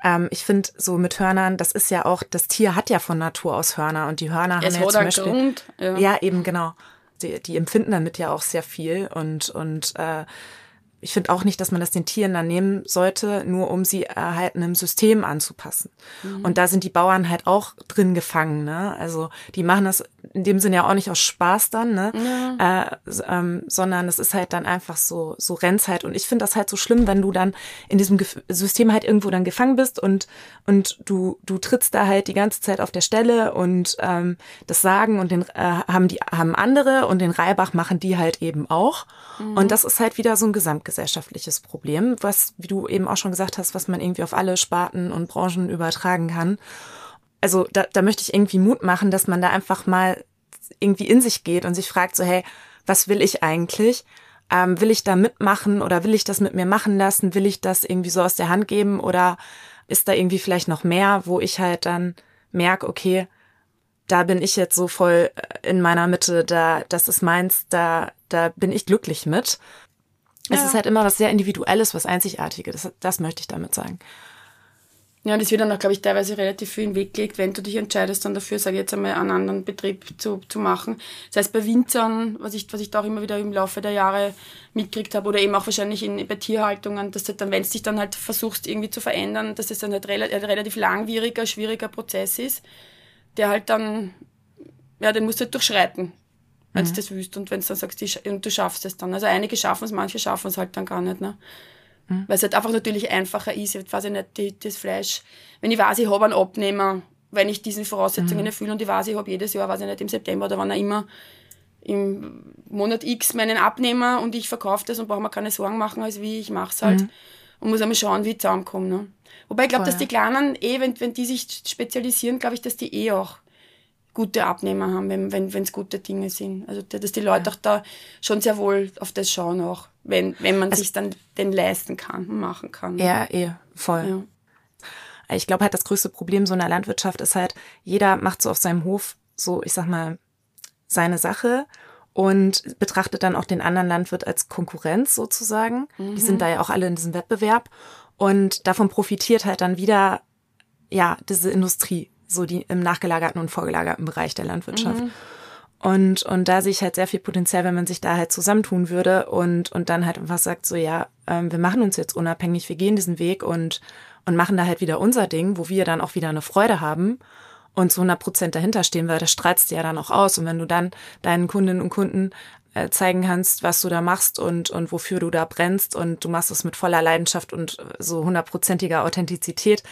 Ähm, ich finde, so mit Hörnern, das ist ja auch, das Tier hat ja von Natur aus Hörner und die Hörner Es haben ja zum Beispiel. Grund, ja. ja, eben genau. Die, die empfinden damit ja auch sehr viel und und äh, ich finde auch nicht, dass man das den Tieren dann nehmen sollte, nur um sie halt einem System anzupassen. Und da sind die Bauern halt auch drin gefangen. Ne? Also die machen das in dem Sinne ja auch nicht aus Spaß dann, ne? Ja. Äh, ähm, sondern es ist halt dann einfach so, so Rennzeit. Und ich finde das halt so schlimm, wenn du dann in diesem Ge System halt irgendwo dann gefangen bist und, und du, du trittst da halt die ganze Zeit auf der Stelle und ähm, das Sagen und den äh, haben die haben andere und den Reibach machen die halt eben auch. Mhm. Und das ist halt wieder so ein gesamtgesellschaftliches Problem, was, wie du eben auch schon gesagt hast, was man irgendwie auf alle Sparten und Branchen übertragen kann also da, da möchte ich irgendwie Mut machen, dass man da einfach mal irgendwie in sich geht und sich fragt, so, hey, was will ich eigentlich? Ähm, will ich da mitmachen oder will ich das mit mir machen lassen? Will ich das irgendwie so aus der Hand geben oder ist da irgendwie vielleicht noch mehr, wo ich halt dann merke, okay, da bin ich jetzt so voll äh, in meiner Mitte, da, das ist meins, da, da bin ich glücklich mit. Ja. Es ist halt immer was sehr Individuelles, was Einzigartiges. Das, das möchte ich damit sagen. Ja, und es wird dann auch, glaube ich, teilweise relativ viel in den Weg gelegt, wenn du dich entscheidest, dann dafür, sage ich jetzt einmal, einen anderen Betrieb zu, zu machen. Das heißt, bei Winzern, was ich, was ich da auch immer wieder im Laufe der Jahre mitgekriegt habe, oder eben auch wahrscheinlich in, bei Tierhaltungen, dass du dann, wenn du dich dann halt versuchst, irgendwie zu verändern, dass es dann halt relativ, ein relativ langwieriger, schwieriger Prozess ist, der halt dann, ja, den musst du halt durchschreiten, wenn mhm. du das willst. Und wenn du dann sagst, die, und du schaffst es dann. Also einige schaffen es, manche schaffen es halt dann gar nicht, ne? Mhm. Weil es halt einfach natürlich einfacher ist. Ich weiß nicht, die, das Fleisch, wenn ich weiß, ich habe einen Abnehmer, wenn ich diesen Voraussetzungen mhm. erfülle und ich weiß, ich habe jedes Jahr, weiß ich nicht, im September oder wann auch immer, im Monat X meinen Abnehmer und ich verkaufe das und brauche mir keine Sorgen machen, als wie ich mache es halt. Mhm. Und muss einmal schauen, wie ich zusammenkomme. Ne? Wobei ich glaube, dass die Kleinen eh, wenn, wenn die sich spezialisieren, glaube ich, dass die eh auch gute Abnehmer haben, wenn es wenn, gute Dinge sind. Also dass die Leute ja. auch da schon sehr wohl auf das schauen auch, wenn, wenn man also, sich dann den leisten kann und machen kann. Ja, eh, voll. Ja. Ich glaube halt, das größte Problem so einer Landwirtschaft ist halt, jeder macht so auf seinem Hof so, ich sag mal, seine Sache und betrachtet dann auch den anderen Landwirt als Konkurrenz sozusagen. Mhm. Die sind da ja auch alle in diesem Wettbewerb und davon profitiert halt dann wieder ja diese Industrie so die im nachgelagerten und vorgelagerten Bereich der Landwirtschaft. Mhm. Und, und da sehe ich halt sehr viel Potenzial, wenn man sich da halt zusammentun würde und, und dann halt einfach sagt, so ja, ähm, wir machen uns jetzt unabhängig, wir gehen diesen Weg und, und machen da halt wieder unser Ding, wo wir dann auch wieder eine Freude haben und zu 100 Prozent dahinter stehen, weil das strahlst du ja dann auch aus. Und wenn du dann deinen Kundinnen und Kunden äh, zeigen kannst, was du da machst und, und wofür du da brennst und du machst es mit voller Leidenschaft und so hundertprozentiger Authentizität,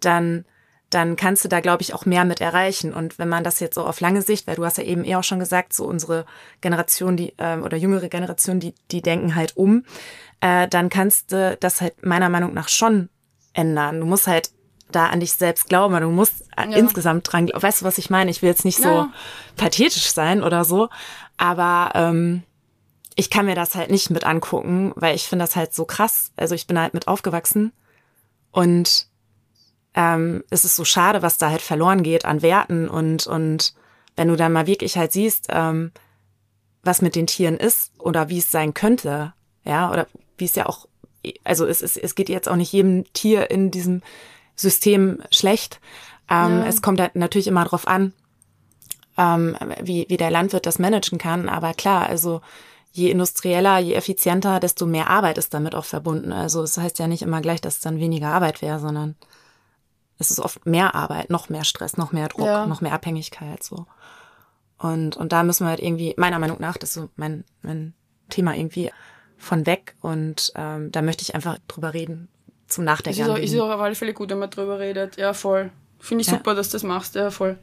dann dann kannst du da, glaube ich, auch mehr mit erreichen. Und wenn man das jetzt so auf lange Sicht, weil du hast ja eben eh auch schon gesagt, so unsere Generation, die äh, oder jüngere Generation, die, die denken halt um, äh, dann kannst du das halt meiner Meinung nach schon ändern. Du musst halt da an dich selbst glauben, du musst ja. insgesamt dran glauben. Weißt du, was ich meine? Ich will jetzt nicht so ja. pathetisch sein oder so, aber ähm, ich kann mir das halt nicht mit angucken, weil ich finde das halt so krass. Also ich bin halt mit aufgewachsen und ähm, ist es so schade, was da halt verloren geht an Werten und, und wenn du dann mal wirklich halt siehst, ähm, was mit den Tieren ist oder wie es sein könnte, ja, oder wie es ja auch, also es, es, es geht jetzt auch nicht jedem Tier in diesem System schlecht. Ähm, ja. Es kommt halt natürlich immer drauf an, ähm, wie, wie der Landwirt das managen kann, aber klar, also je industrieller, je effizienter, desto mehr Arbeit ist damit auch verbunden. Also es das heißt ja nicht immer gleich, dass es dann weniger Arbeit wäre, sondern es ist oft mehr Arbeit, noch mehr Stress, noch mehr Druck, ja. noch mehr Abhängigkeit so. Und, und da müssen wir halt irgendwie, meiner Meinung nach, das ist so mein, mein Thema irgendwie von weg. Und ähm, da möchte ich einfach drüber reden, zum Nachdenken. Ist auch, ist auch auf alle Fälle gut, wenn man drüber redet. Ja, voll. Finde ich ja. super, dass du das machst. Ja, voll.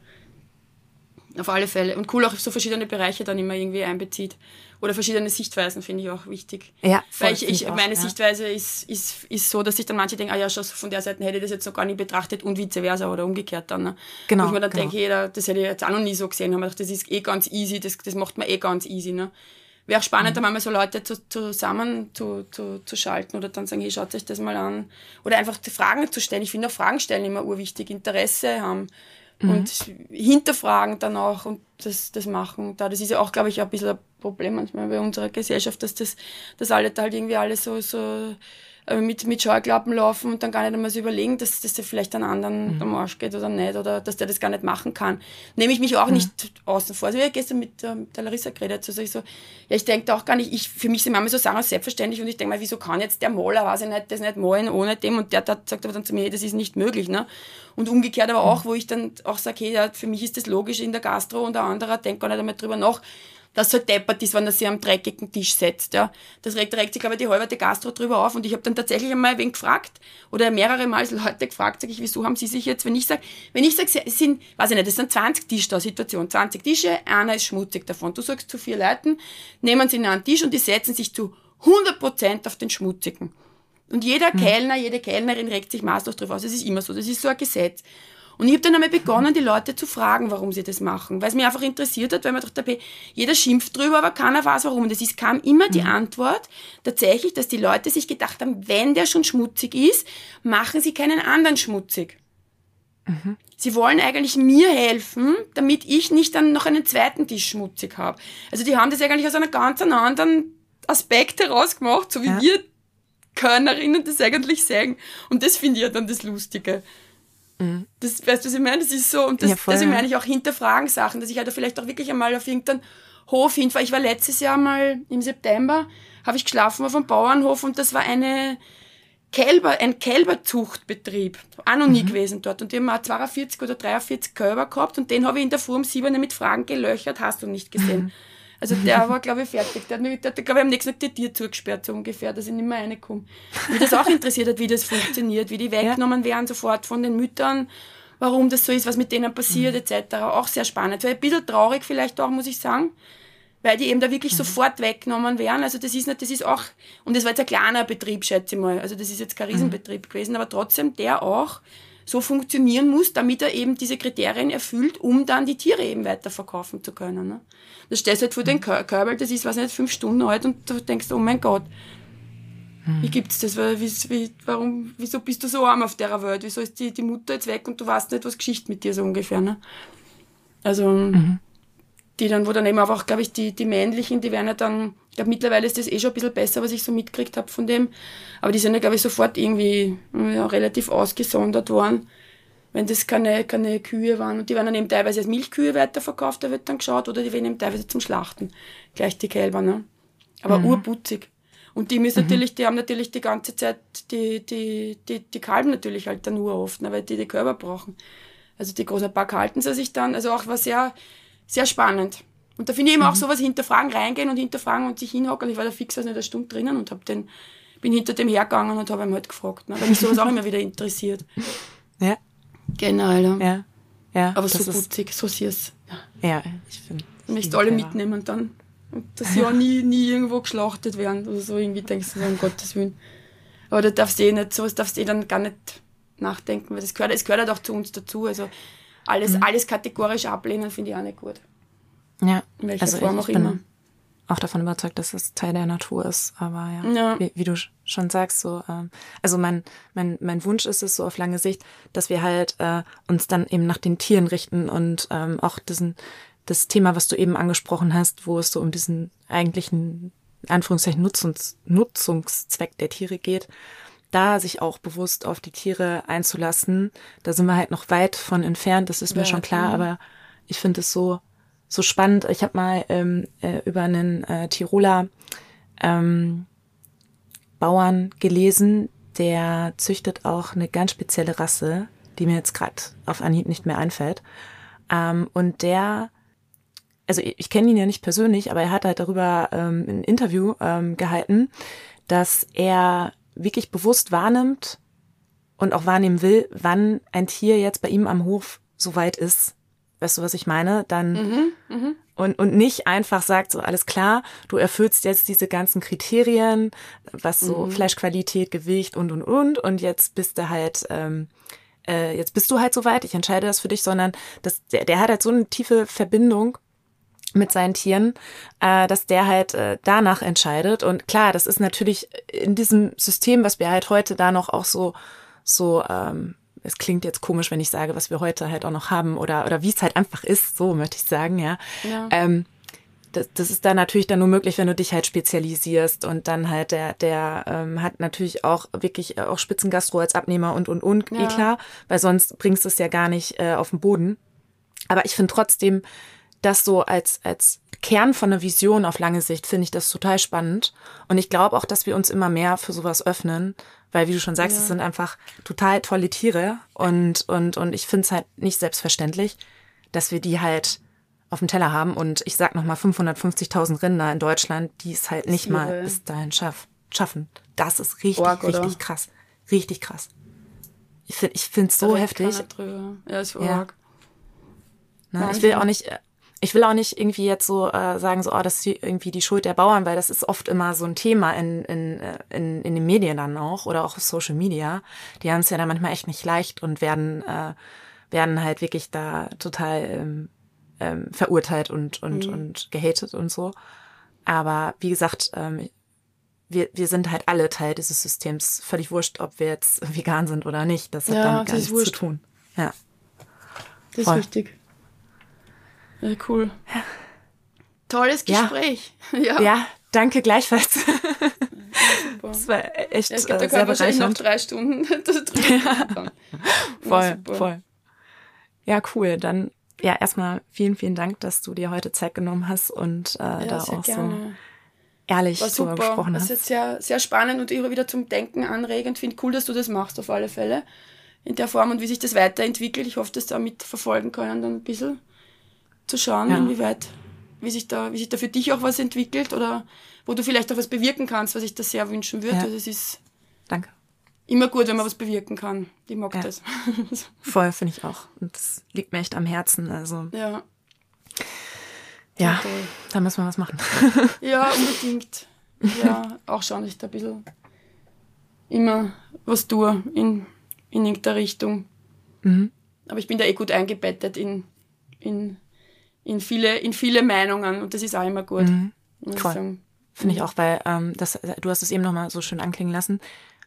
Auf alle Fälle. Und cool auch so verschiedene Bereiche dann immer irgendwie einbezieht. Oder verschiedene Sichtweisen finde ich auch wichtig. Ja, voll, Weil ich, ich, meine auch, Sichtweise ja. ist, ist, ist so, dass sich dann manche denken, ah ja, schon von der Seite hätte ich das jetzt noch gar nicht betrachtet und vice versa oder umgekehrt dann. Ne? Genau. Wo ich mir dann genau. denke, hey, das hätte ich jetzt auch noch nie so gesehen. Haben gedacht, das ist eh ganz easy, das, das macht man eh ganz easy. Ne? Wäre auch spannend, mhm. da mal so Leute zu, zusammen zu, zu, zu schalten oder dann sagen, hey, schaut euch das mal an. Oder einfach die Fragen zu stellen. Ich finde auch Fragen stellen immer urwichtig, Interesse haben mhm. und hinterfragen dann auch und das, das machen. Da, das ist ja auch, glaube ich, ein bisschen Problem manchmal bei unserer Gesellschaft, dass das, dass alle da halt irgendwie alle so, so äh, mit, mit Scheuklappen laufen und dann gar nicht einmal so überlegen, dass, dass der vielleicht einen anderen mhm. am Arsch geht oder nicht oder dass der das gar nicht machen kann. Nehme ich mich auch mhm. nicht außen vor. Also ich habe gestern mit, äh, mit der Larissa geredet, also ich so, ja, ich denke auch gar nicht, ich, für mich sind manchmal so Sachen selbstverständlich und ich denke mal, wieso kann jetzt der Maler, weiß ich nicht, das nicht malen ohne dem und der, der sagt aber dann zu mir, hey, das ist nicht möglich, ne? Und umgekehrt aber mhm. auch, wo ich dann auch sage, hey, ja, für mich ist das logisch in der Gastro und der andere denkt gar nicht einmal drüber nach, dass so deppert ist, wenn er sich am dreckigen Tisch setzt. Ja. Das regt, regt sich aber die halbe Gastro drüber auf. Und ich habe dann tatsächlich einmal ein wenig gefragt, oder mehrere Mal Leute gefragt, sage ich, wieso haben sie sich jetzt, wenn ich sage, wenn ich sage, es sind, weiß ich nicht, es sind 20 Tische da, Situation, 20 Tische, einer ist schmutzig davon. Du sagst zu vier Leuten, nehmen sie einen Tisch und die setzen sich zu 100% auf den schmutzigen. Und jeder hm. Kellner, jede Kellnerin regt sich maßlos drüber aus. Das ist immer so. Das ist so ein Gesetz. Und ich habe dann einmal begonnen, die Leute zu fragen, warum sie das machen. Weil es mich einfach interessiert hat, weil man dachte, jeder schimpft drüber, aber keiner weiß warum. Und es ist, kam immer die mhm. Antwort tatsächlich, dass die Leute sich gedacht haben, wenn der schon schmutzig ist, machen sie keinen anderen schmutzig. Mhm. Sie wollen eigentlich mir helfen, damit ich nicht dann noch einen zweiten Tisch schmutzig habe. Also die haben das eigentlich aus einer ganz anderen Aspekt herausgemacht, so wie ja. wir Körnerinnen das eigentlich sagen. Und das finde ich ja dann das Lustige. Mhm. Das, weißt du, was ich meine? Das ist so, und das, ja, voll, deswegen meine ich auch hinterfragen Sachen, dass ich halt vielleicht auch wirklich einmal auf irgendeinen Hof hinfahre. Ich war letztes Jahr mal im September, habe ich geschlafen auf einem Bauernhof und das war eine Kälber, ein Kälberzuchtbetrieb. Auch noch nie mhm. gewesen dort. Und die haben auch 42 oder 43 Kälber gehabt und den habe ich in der Form um 7 mit Fragen gelöchert, hast du nicht gesehen. Mhm. Also der war, glaube ich, fertig. Der hat, mich, der, glaube ich, am nächsten Tag die Tür zugesperrt, so ungefähr, dass ich nicht mehr reinkomme. Mich das auch interessiert hat, wie das funktioniert, wie die [laughs] weggenommen werden sofort von den Müttern, warum das so ist, was mit denen passiert, mhm. etc. Auch sehr spannend. Weil ein bisschen traurig vielleicht auch, muss ich sagen, weil die eben da wirklich mhm. sofort weggenommen werden. Also das ist nicht, das ist auch, und das war jetzt ein kleiner Betrieb, schätze ich mal. Also das ist jetzt kein mhm. Riesenbetrieb mhm. gewesen, aber trotzdem der auch so funktionieren muss, damit er eben diese Kriterien erfüllt, um dann die Tiere eben weiterverkaufen zu können. Ne? Da stehst du halt vor den Körbel, das ist, was nicht, fünf Stunden alt und du denkst, oh mein Gott, hm. wie gibt's das? Wie, wie, warum, wieso bist du so arm auf der Welt? Wieso ist die, die Mutter jetzt weg und du weißt nicht, was Geschichte mit dir so ungefähr, ne? Also, mhm. die dann, wo dann eben einfach, glaube ich, die, die männlichen, die werden ja dann, glaube, mittlerweile ist das eh schon ein bisschen besser, was ich so mitgekriegt habe von dem, aber die sind ja, glaube ich, sofort irgendwie ja, relativ ausgesondert worden wenn das keine, keine Kühe waren. Und die werden dann eben teilweise als Milchkühe weiterverkauft, da wird dann geschaut, oder die werden eben teilweise zum Schlachten, gleich die Kälber, ne? Aber mhm. urputzig. Und die müssen mhm. natürlich, die haben natürlich die ganze Zeit, die, die, die, die kalben natürlich halt dann nur oft, ne, weil die die Körper brauchen. Also die großen Pack halten sie sich dann, also auch war sehr, sehr spannend. Und da finde ich eben mhm. auch sowas hinterfragen, reingehen und hinterfragen und sich hinhocken. Ich war da fix also nicht eine Stunde drinnen und hab den, bin hinter dem hergegangen und habe ihn halt gefragt, ne, weil mich sowas auch immer wieder interessiert. [laughs] Ja. Genau, ja. ja. ja Aber so putzig, so süß. Ja, ja ich finde. Nicht alle mitnehmen dann. Und dass sie auch nie, nie irgendwo geschlachtet werden oder so. Irgendwie denkst du um Gottes Willen. Aber da darfst du eh nicht, sowas darfst du eh dann gar nicht nachdenken, weil das gehört, es gehört halt auch zu uns dazu. Also alles, mhm. alles kategorisch ablehnen finde ich auch nicht gut. Ja. In welcher also Form ich, ich auch immer auch davon überzeugt, dass es Teil der Natur ist. Aber ja, ja. Wie, wie, du schon sagst, so, ähm, also mein, mein, mein Wunsch ist es so auf lange Sicht, dass wir halt äh, uns dann eben nach den Tieren richten und ähm, auch diesen, das Thema, was du eben angesprochen hast, wo es so um diesen eigentlichen, Anführungszeichen, Nutzungs, Nutzungszweck der Tiere geht, da sich auch bewusst auf die Tiere einzulassen. Da sind wir halt noch weit von entfernt, das ist mir ja, schon klar, aber ich finde es so so spannend. Ich habe mal ähm, äh, über einen äh, Tiroler ähm, Bauern gelesen, der züchtet auch eine ganz spezielle Rasse, die mir jetzt gerade auf Anhieb nicht mehr einfällt. Ähm, und der, also ich, ich kenne ihn ja nicht persönlich, aber er hat halt darüber ähm, ein Interview ähm, gehalten, dass er wirklich bewusst wahrnimmt und auch wahrnehmen will, wann ein Tier jetzt bei ihm am Hof so weit ist, Weißt du, was ich meine? Dann mhm, mh. und, und nicht einfach sagt, so alles klar, du erfüllst jetzt diese ganzen Kriterien, was so mhm. Fleischqualität, Gewicht und und und und jetzt bist du halt, ähm, äh, jetzt bist du halt soweit, ich entscheide das für dich, sondern das, der, der hat halt so eine tiefe Verbindung mit seinen Tieren, äh, dass der halt äh, danach entscheidet. Und klar, das ist natürlich in diesem System, was wir halt heute da noch auch so so ähm, es klingt jetzt komisch, wenn ich sage, was wir heute halt auch noch haben oder, oder wie es halt einfach ist, so möchte ich sagen, ja. ja. Ähm, das, das ist dann natürlich dann nur möglich, wenn du dich halt spezialisierst und dann halt der, der ähm, hat natürlich auch wirklich auch Spitzengastro als Abnehmer und und und, ja. eh klar, weil sonst bringst du es ja gar nicht äh, auf den Boden. Aber ich finde trotzdem, das so als, als Kern von einer Vision auf lange Sicht finde ich das total spannend. Und ich glaube auch, dass wir uns immer mehr für sowas öffnen, weil, wie du schon sagst, ja. es sind einfach total tolle Tiere und, und, und ich finde es halt nicht selbstverständlich, dass wir die halt auf dem Teller haben. Und ich sag nochmal 550.000 Rinder in Deutschland, die es halt nicht mal bis dahin schaff, schaffen. Das ist richtig, Org, richtig krass. Richtig krass. Ich finde ich finde es so heftig. Ja, ist ja. Na, ich will auch nicht, ich will auch nicht irgendwie jetzt so äh, sagen, so, oh, das ist irgendwie die Schuld der Bauern, weil das ist oft immer so ein Thema in, in, äh, in, in den Medien dann auch oder auch auf Social Media. Die haben es ja dann manchmal echt nicht leicht und werden, äh, werden halt wirklich da total ähm, ähm, verurteilt und, und, mhm. und gehatet und so. Aber wie gesagt, ähm, wir, wir sind halt alle Teil dieses Systems. Völlig wurscht, ob wir jetzt vegan sind oder nicht. Das hat ja, damit gar nichts wurscht. zu tun. Ja. Das Voll. ist wichtig. Ja, cool. Ja. Tolles Gespräch. Ja, [laughs] ja. ja danke gleichfalls. [laughs] das war echt ja, ich glaub, da äh, sehr bereichernd. noch drei Stunden [laughs] ja. Voll, voll. Ja, cool. Dann ja, erstmal vielen, vielen Dank, dass du dir heute Zeit genommen hast und äh, ja, da auch gerne. so ehrlich War super. gesprochen hast. Das ist jetzt sehr, sehr spannend und immer wieder zum Denken anregend. Finde cool, dass du das machst auf alle Fälle in der Form und wie sich das weiterentwickelt. Ich hoffe, dass da mitverfolgen können dann ein bisschen zu schauen, ja. inwieweit, wie sich da, wie sich da für dich auch was entwickelt oder wo du vielleicht auch was bewirken kannst, was ich da sehr wünschen würde. Ja. Also es ist Danke. immer gut, wenn man was bewirken kann. Ich mag ja. das. [laughs] Voll, finde ich auch. Und das liegt mir echt am Herzen. Also. Ja. Ja, okay. da müssen wir was machen. [laughs] ja, [laughs] unbedingt. Ja, auch schauen, dass ich da ein bisschen immer was tue in, in irgendeiner Richtung. Mhm. Aber ich bin da eh gut eingebettet in, in in viele, in viele Meinungen und das ist auch immer gut. Mhm. Finde ich auch, weil ähm, das, du hast es eben nochmal so schön anklingen lassen,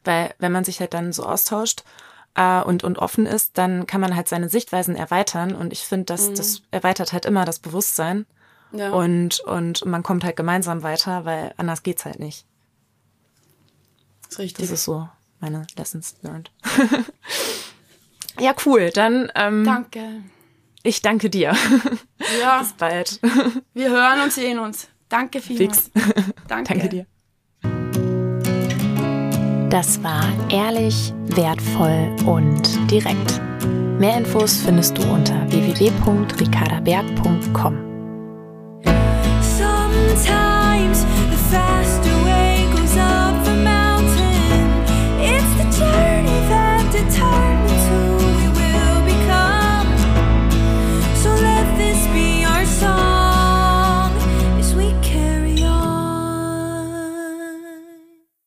weil wenn man sich halt dann so austauscht äh, und, und offen ist, dann kann man halt seine Sichtweisen erweitern und ich finde, dass mhm. das erweitert halt immer das Bewusstsein ja. und, und man kommt halt gemeinsam weiter, weil anders geht's halt nicht. Das ist richtig. Das ist so meine Lessons learned. [laughs] ja, cool. Dann ähm, Danke. Ich danke dir. [laughs] Ja. Bis bald. Wir hören und sehen uns. Danke vielmals. Fix. Danke. danke dir. Das war ehrlich, wertvoll und direkt. Mehr Infos findest du unter www.ricardaberg.com.